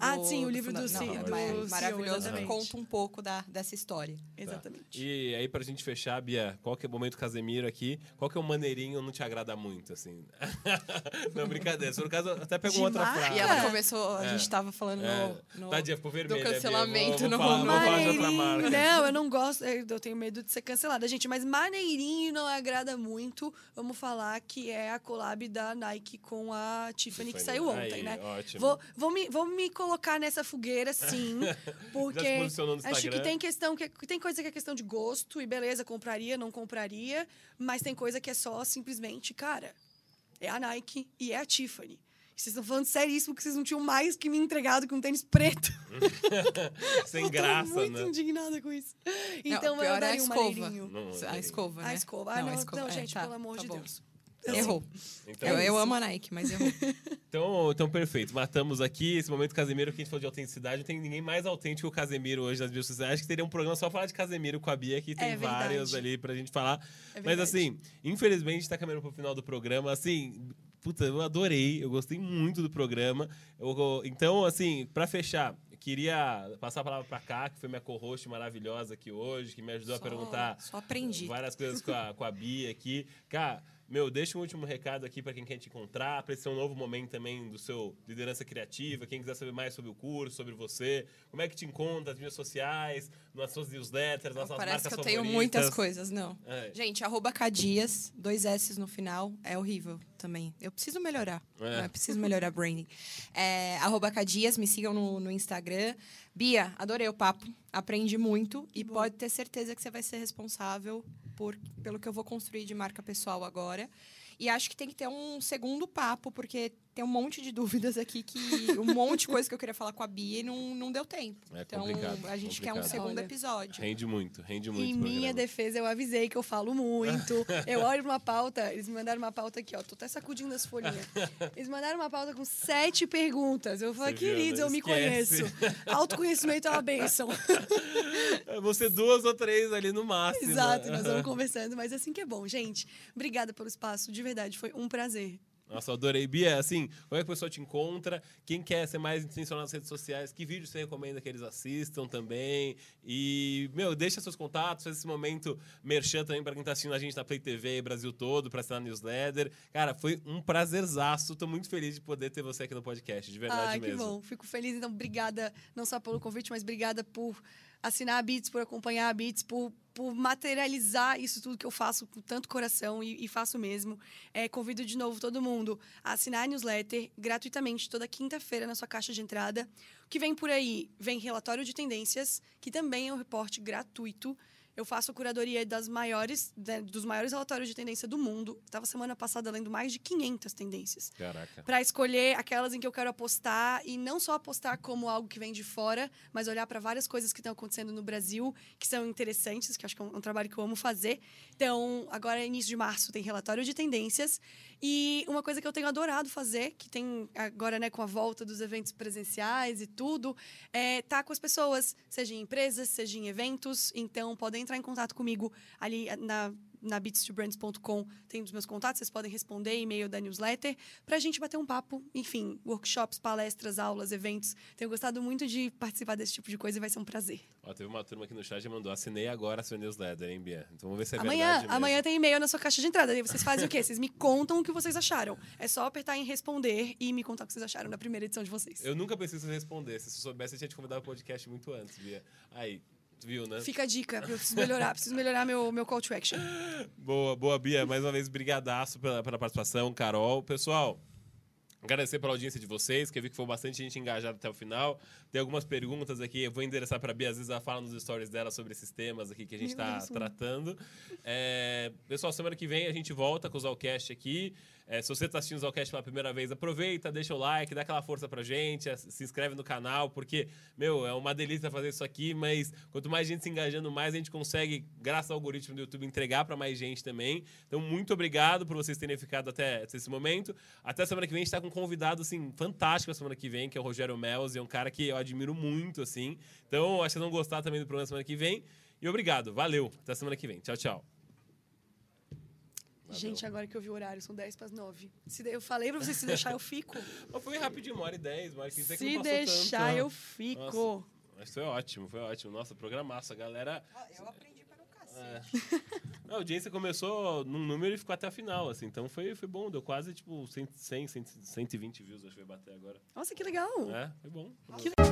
S3: Ah, sim, o livro do Ci-
S2: Não,
S1: do
S2: é maravilhoso, que
S3: exatamente.
S2: conta um pouco da, dessa história.
S3: Exatamente.
S1: E aí, pra gente fechar, Bia, qual que é o momento Casemiro aqui? Qual que é o maneirinho não te agrada muito, assim? não, brincadeira. Se for o caso, até pegou outra
S3: marca?
S1: frase.
S2: E ela
S3: É.
S2: começou, a
S1: É.
S2: gente tava falando
S1: É.
S2: no, no-
S1: Tadinha, ficou vermelha, Bia.
S2: cancelamento
S1: Vou,
S2: no-
S1: vou falar,
S2: no-
S1: não vou falar outra marca.
S3: Não, eu não gosto. Eu tenho medo de ser cancelada, gente. Mas maneirinho não agrada muito. Vamos falar que é a collab da Nike com a Tiffany, que
S1: Tiffany.
S3: saiu ontem,
S1: Aí,
S3: né?
S1: ótimo.
S3: Vou, vou, me, vou me colocar nessa fogueira, sim. Porque acho que tem questão que tem coisa que é questão de gosto e beleza, compraria, não compraria, mas tem coisa que é só simplesmente, cara, é a Nike e é a Tiffany. Vocês estão falando seríssimo que vocês não tinham mais que me entregado que um tênis preto.
S1: Sem
S3: eu
S1: graça,
S3: tô muito
S1: né?
S3: indignada com isso.
S2: Não,
S3: Então
S2: pior é
S3: eu
S2: a
S3: daria um
S2: escova.
S3: maneirinho.
S1: Não,
S2: A escova, né?
S3: A escova. Ah, não,
S2: a
S3: não,
S2: escova- é,
S3: gente,
S2: tá,
S3: pelo amor
S2: tá
S3: de
S2: bom.
S3: Deus.
S2: Errou.
S1: Então,
S2: eu, eu
S3: isso.
S2: amo a Nike, mas errou.
S1: Então, então, perfeito. Matamos aqui esse momento Casemiro, que a gente falou de autenticidade. Não tem ninguém mais autêntico que o Casemiro hoje nas mídias sociais. Acho que teria um programa só falar de Casemiro com a Bia, que tem
S3: É
S1: vários ali pra gente falar.
S3: É
S1: Mas assim, infelizmente tá caminhando pro final do programa. Assim, puta, eu adorei. Eu gostei muito do programa. Eu- eu- então, assim, pra fechar, eu queria passar a palavra pra cá, que foi minha co-host maravilhosa aqui hoje, que me ajudou a
S2: Só-
S1: perguntar
S2: Só aprendi.
S1: várias coisas com a, com a Bia aqui. Cara, meu, deixa um último recado aqui pra quem quer te encontrar, pra esse um novo momento também do seu liderança criativa. Quem quiser saber mais sobre o curso, sobre você, como é que te encontra nas mídias sociais, nas suas newsletters, nas suas
S2: Parece
S1: marcas
S2: que eu tenho muitas coisas, não.
S1: É.
S2: Gente, arroba Cadias, dois S no final, é horrível também. Eu preciso melhorar.
S1: É.
S2: né? Preciso melhorar branding. É, arroba Cadias, me sigam no, no Instagram. Bia, adorei o papo, aprendi muito e
S3: bom.
S2: pode ter certeza que você vai ser responsável por, pelo que eu vou construir de marca pessoal agora. E acho que tem que ter um segundo papo, porque tem um monte de dúvidas aqui, que um monte de coisa que eu queria falar com a Bia e não, não deu tempo.
S1: É
S2: então,
S1: complicado,
S2: a gente quer um
S1: complicado.
S2: segundo
S3: Olha,
S2: episódio.
S1: Rende muito, rende muito.
S3: Em minha defesa, eu avisei que eu falo muito. Eu olho pra uma pauta, eles me mandaram uma pauta aqui, ó. Tô até sacudindo as folhinhas. Eles mandaram uma pauta com sete perguntas. Eu falei, queridos,
S1: né?
S3: eu me conheço. Autoconhecimento é uma benção.
S1: É Você duas ou três ali no máximo.
S3: Exato, nós vamos conversando, mas assim que é bom. Gente, obrigada pelo espaço, de verdade, foi um prazer.
S1: Nossa, eu adorei. Bia, assim, como é que a pessoa te encontra? Quem quer ser mais intencional nas redes sociais? Que vídeos você recomenda que eles assistam também? E, meu, deixa seus contatos, faz esse momento merchan também pra quem tá assistindo a gente na Play TV Brasil todo, pra assinar a newsletter. Cara, foi um prazerzaço. Tô muito feliz de poder ter você aqui no podcast, de verdade
S3: que
S1: mesmo.
S3: bom. Fico feliz. Então, obrigada não só pelo convite, mas obrigada por assinar a Beats, por acompanhar a Beats, por, por materializar isso tudo que eu faço com tanto coração e, e faço mesmo. É, convido de novo todo mundo a assinar a newsletter gratuitamente toda quinta-feira na sua caixa de entrada. O que vem por aí? Vem relatório de tendências, que também é um reporte gratuito. Eu faço curadoria das maiores, né, dos maiores relatórios de tendência do mundo. Estava semana passada lendo mais de 500 tendências
S1: Caraca.
S3: para escolher aquelas em que eu quero apostar e não só apostar como algo que vem de fora, mas olhar para várias coisas que estão acontecendo no Brasil que são interessantes, que acho que é um, um trabalho que eu amo fazer. Então, agora início de março tem relatório de tendências e uma coisa que eu tenho adorado fazer, que tem agora, né, com a volta dos eventos presenciais e tudo, é estar com as pessoas, seja em empresas, seja em eventos. Então, podem entrar em contato comigo ali na na beats2brands.com tem os meus contatos, vocês podem responder e-mail da newsletter pra gente bater um papo. Enfim, workshops, palestras, aulas, eventos. Tenho gostado muito de participar desse tipo de coisa e vai ser um prazer.
S1: Ó, teve uma turma aqui no chat que mandou, assinei agora a sua newsletter, hein, Bia? Então vamos ver se é
S3: amanhã,
S1: verdade mesmo.
S3: amanhã tem e-mail na sua caixa de entrada. Aí vocês fazem o quê? Vocês me contam o que vocês acharam. É só apertar em responder e me contar o que vocês acharam da primeira edição de vocês.
S1: Eu nunca você respondesse. Se eu soubesse, eu tinha te convidado pro podcast muito antes, Bia. Aí, viu, né?
S3: Fica a dica, eu preciso melhorar, preciso melhorar meu, meu call to action.
S1: Boa, boa, Bia. Mais uma vez, brigadaço pela, pela participação, Carol. Pessoal, Agradecer pela audiência de vocês, que eu vi que foi bastante gente engajada até o final. Tem algumas perguntas aqui, eu vou endereçar para a Bia, às vezes ela fala nos stories dela sobre esses temas aqui que a gente está tratando. É, pessoal, semana que vem a gente volta com o Zalcast aqui. É, se você está assistindo o Zalcast pela primeira vez, aproveita, deixa o like, dá aquela força pra gente, se inscreve no canal, porque, meu, é uma delícia fazer isso aqui, mas quanto mais gente se engajando, mais a gente consegue, graças ao algoritmo do YouTube, entregar para mais gente também. Então, muito obrigado por vocês terem ficado até esse momento. Até semana que vem, a gente tá com um convidado, assim, fantástico a semana que vem, que é o Rogério Melzi, é um cara que eu admiro muito, assim. Então, acho que vocês vão gostar também do programa semana que vem. E obrigado, valeu. Até semana que vem. Tchau, tchau.
S3: Valeu. Gente, agora que eu vi o horário, são 10 para as 9. Se eu falei para vocês se deixar, eu fico.
S1: Mas foi rapidinho, uma hora e 10, mas
S3: se que não deixar, tanto. eu fico. Nossa,
S1: mas foi ótimo, foi ótimo. Nossa, programaço. A galera.
S2: eu aprendi para o cacete.
S1: É. A audiência começou num número e ficou até a final, assim. Então foi, foi bom, deu quase tipo 100, 100 120 views, acho que vai bater agora.
S3: Nossa, que legal!
S1: É, foi bom.
S3: Que legal.